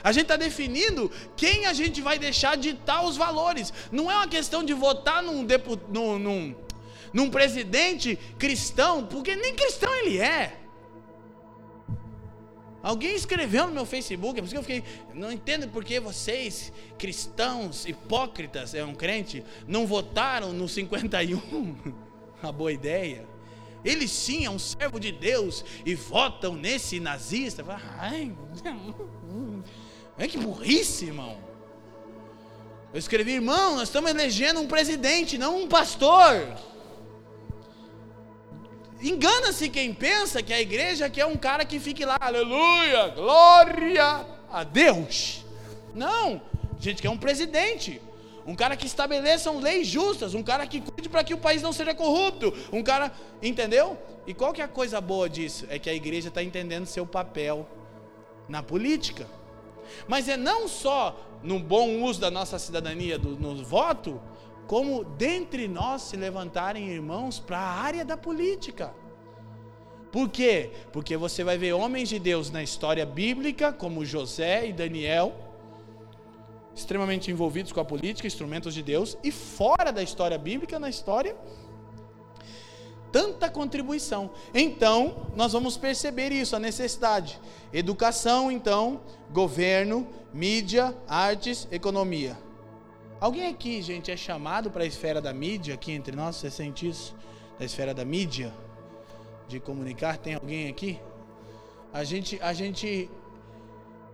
A gente está definindo quem a gente vai deixar ditar os valores. Não é uma questão de votar num, depu, num, num, num presidente cristão, porque nem cristão ele é. Alguém escreveu no meu Facebook, é por isso que eu fiquei, não entendo por que vocês, cristãos, hipócritas, é um crente, não votaram no 51. Uma boa ideia. Ele sim é um servo de Deus e votam nesse nazista. Ai, é que burrice, irmão. Eu escrevi, irmão, nós estamos elegendo um presidente, não um pastor. Engana-se quem pensa que a igreja quer um cara que fique lá, aleluia, glória a Deus. Não, a gente quer um presidente, um cara que estabeleça leis justas, um cara que cuide para que o país não seja corrupto, um cara, entendeu? E qual que é a coisa boa disso? É que a igreja está entendendo seu papel na política. Mas é não só no bom uso da nossa cidadania, do, no voto, como dentre nós se levantarem irmãos para a área da política. Por quê? Porque você vai ver homens de Deus na história bíblica, como José e Daniel, extremamente envolvidos com a política, instrumentos de Deus, e fora da história bíblica, na história tanta contribuição. Então, nós vamos perceber isso, a necessidade. Educação, então, governo, mídia, artes, economia. Alguém aqui, gente, é chamado para a esfera da mídia aqui entre nós? Você sente isso? Da esfera da mídia? De comunicar? Tem alguém aqui? A gente, a gente.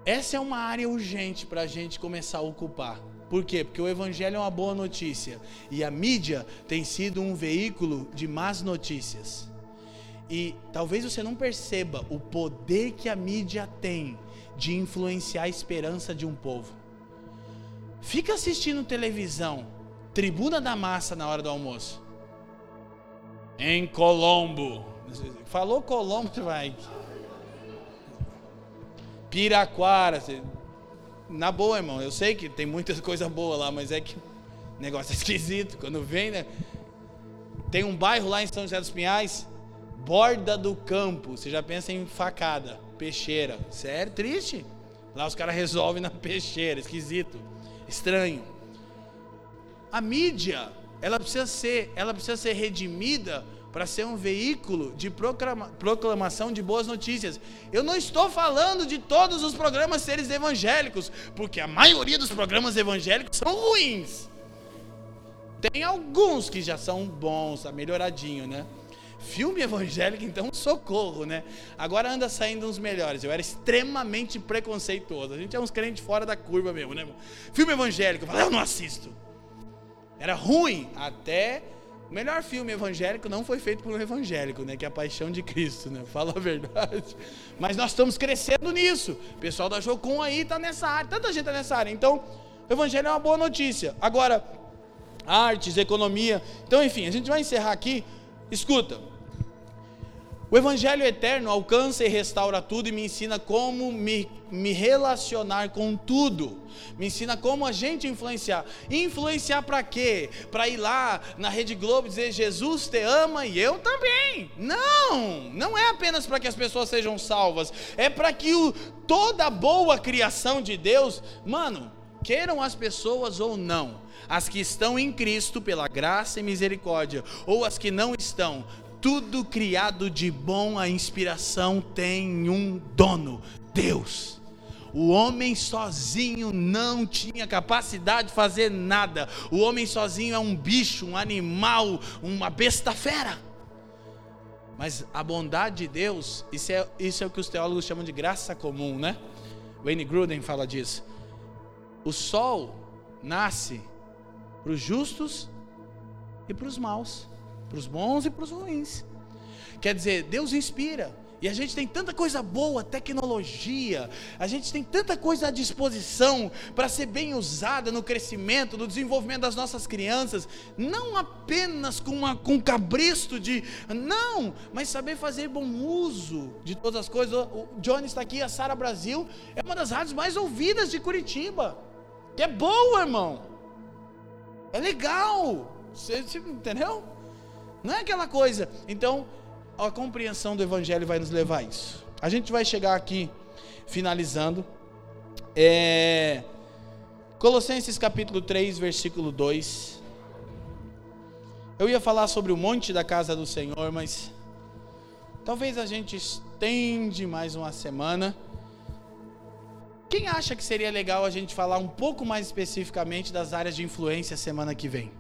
Essa é uma área urgente para a gente começar a ocupar. Por quê? Porque o Evangelho é uma boa notícia e a mídia tem sido um veículo de más notícias. E talvez você não perceba o poder que a mídia tem de influenciar a esperança de um povo. Fica assistindo televisão, Tribuna da Massa na hora do almoço. Em Colombo. Falou Colombo, vai. Piraquara, na boa, irmão, eu sei que tem muitas coisas boas lá, mas é que negócio é esquisito. Quando vem, né? Tem um bairro lá em São José dos Pinhais, Borda do Campo. Você já pensa em facada, peixeira. Sério, triste. Lá os caras resolvem na peixeira, esquisito, estranho. A mídia, ela precisa ser, ela precisa ser redimida para ser um veículo de proclama, proclamação de boas notícias. Eu não estou falando de todos os programas seres evangélicos, porque a maioria dos programas evangélicos são ruins. Tem alguns que já são bons, tá melhoradinho, né? Filme evangélico, então, socorro, né? Agora anda saindo uns melhores. Eu era extremamente preconceituoso. A gente é uns crentes fora da curva mesmo, né? Filme evangélico, eu, eu não assisto. Era ruim até o melhor filme evangélico não foi feito por um evangélico, né? Que é a paixão de Cristo, né? Fala a verdade. Mas nós estamos crescendo nisso. O pessoal da Jocum aí está nessa área. Tanta gente está nessa área. Então, o evangelho é uma boa notícia. Agora, artes, economia. Então, enfim, a gente vai encerrar aqui. Escuta. O Evangelho eterno alcança e restaura tudo e me ensina como me, me relacionar com tudo. Me ensina como a gente influenciar. Influenciar para quê? Para ir lá na Rede Globo dizer Jesus te ama e eu também. Não, não é apenas para que as pessoas sejam salvas, é para que o, toda boa criação de Deus, mano, queiram as pessoas ou não, as que estão em Cristo pela graça e misericórdia, ou as que não estão, tudo criado de bom, a inspiração tem um dono, Deus. O homem sozinho não tinha capacidade de fazer nada. O homem sozinho é um bicho, um animal, uma besta fera. Mas a bondade de Deus, isso é, isso é o que os teólogos chamam de graça comum, né? Wayne Gruden fala disso. O sol nasce para os justos e para os maus para os bons e para os ruins. Quer dizer, Deus inspira. E a gente tem tanta coisa boa, tecnologia, a gente tem tanta coisa à disposição para ser bem usada no crescimento, no desenvolvimento das nossas crianças, não apenas com, uma, com um cabresto de, não, mas saber fazer bom uso de todas as coisas. O Johnny está aqui, a Sara Brasil é uma das rádios mais ouvidas de Curitiba, que é boa, irmão, é legal, você, entendeu? Não é aquela coisa, então a compreensão do Evangelho vai nos levar a isso. A gente vai chegar aqui, finalizando. É, Colossenses capítulo 3, versículo 2. Eu ia falar sobre o monte da casa do Senhor, mas talvez a gente estende mais uma semana. Quem acha que seria legal a gente falar um pouco mais especificamente das áreas de influência semana que vem?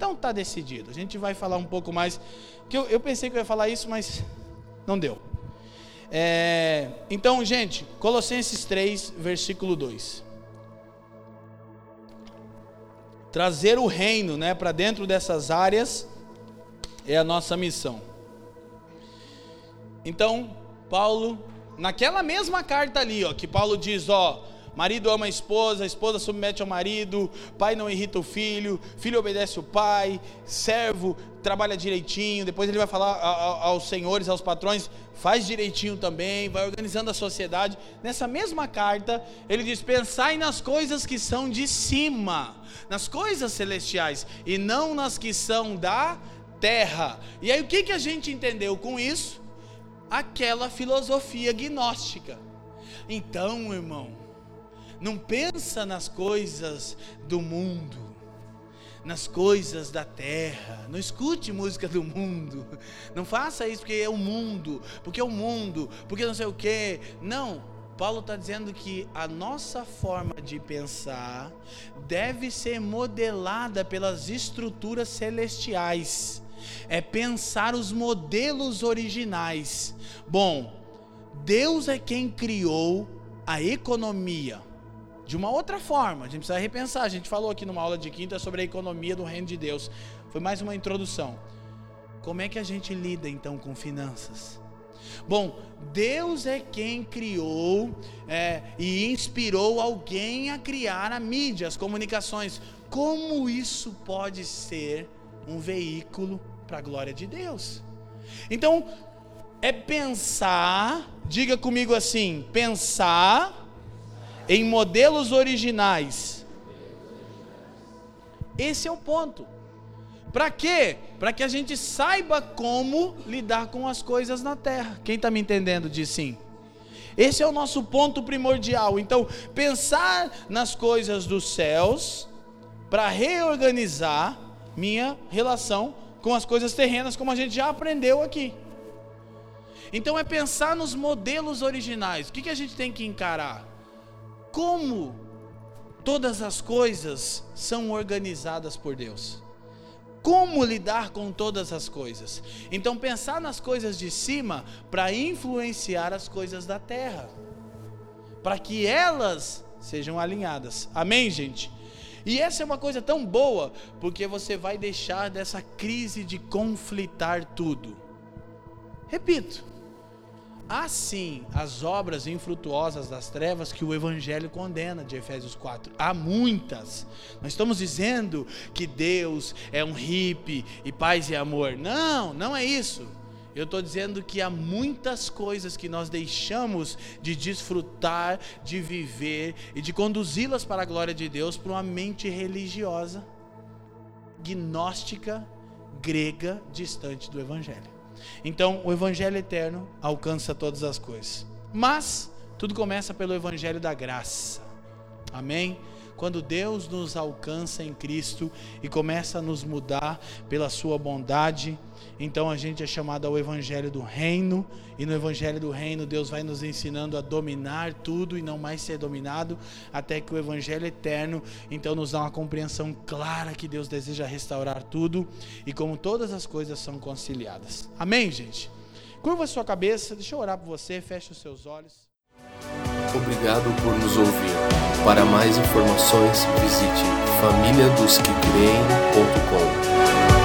Então tá decidido. A gente vai falar um pouco mais. Que eu, eu pensei que eu ia falar isso, mas não deu. É, então, gente, Colossenses 3, versículo 2. Trazer o reino né, para dentro dessas áreas é a nossa missão. Então, Paulo, naquela mesma carta ali, ó, que Paulo diz, ó, Marido ama a esposa, a esposa submete ao marido, pai não irrita o filho, filho obedece o pai, servo trabalha direitinho. Depois ele vai falar aos senhores, aos patrões, faz direitinho também, vai organizando a sociedade. Nessa mesma carta, ele diz: pensai nas coisas que são de cima, nas coisas celestiais, e não nas que são da terra. E aí o que, que a gente entendeu com isso? Aquela filosofia gnóstica. Então, irmão, não pensa nas coisas do mundo, nas coisas da terra. Não escute música do mundo. Não faça isso porque é o mundo, porque é o mundo, porque não sei o que. Não. Paulo está dizendo que a nossa forma de pensar deve ser modelada pelas estruturas celestiais. É pensar os modelos originais. Bom, Deus é quem criou a economia de uma outra forma. A gente precisa repensar. A gente falou aqui numa aula de quinta sobre a economia do reino de Deus. Foi mais uma introdução. Como é que a gente lida então com finanças? Bom, Deus é quem criou é, e inspirou alguém a criar a mídia, as comunicações. Como isso pode ser um veículo para a glória de Deus? Então, é pensar, diga comigo assim: pensar em modelos originais. Esse é o ponto. Para quê? Para que a gente saiba como lidar com as coisas na terra. Quem está me entendendo diz sim. Esse é o nosso ponto primordial. Então, pensar nas coisas dos céus para reorganizar minha relação com as coisas terrenas, como a gente já aprendeu aqui. Então, é pensar nos modelos originais. O que, que a gente tem que encarar? Como todas as coisas são organizadas por Deus. Como lidar com todas as coisas? Então, pensar nas coisas de cima para influenciar as coisas da terra, para que elas sejam alinhadas. Amém, gente? E essa é uma coisa tão boa, porque você vai deixar dessa crise de conflitar tudo. Repito, Há sim as obras infrutuosas das trevas que o Evangelho condena, de Efésios 4. Há muitas. Nós estamos dizendo que Deus é um hippie e paz e amor. Não, não é isso. Eu estou dizendo que há muitas coisas que nós deixamos de desfrutar, de viver e de conduzi-las para a glória de Deus por uma mente religiosa, gnóstica, grega, distante do Evangelho. Então, o evangelho eterno alcança todas as coisas. Mas tudo começa pelo evangelho da graça. Amém? Quando Deus nos alcança em Cristo e começa a nos mudar pela sua bondade, então a gente é chamado ao evangelho do reino, e no evangelho do reino Deus vai nos ensinando a dominar tudo e não mais ser dominado, até que o evangelho eterno então nos dá uma compreensão clara que Deus deseja restaurar tudo e como todas as coisas são conciliadas. Amém, gente. Curva sua cabeça, deixa eu orar por você, feche os seus olhos. Obrigado por nos ouvir. Para mais informações, visite famíliadosquecreem.com.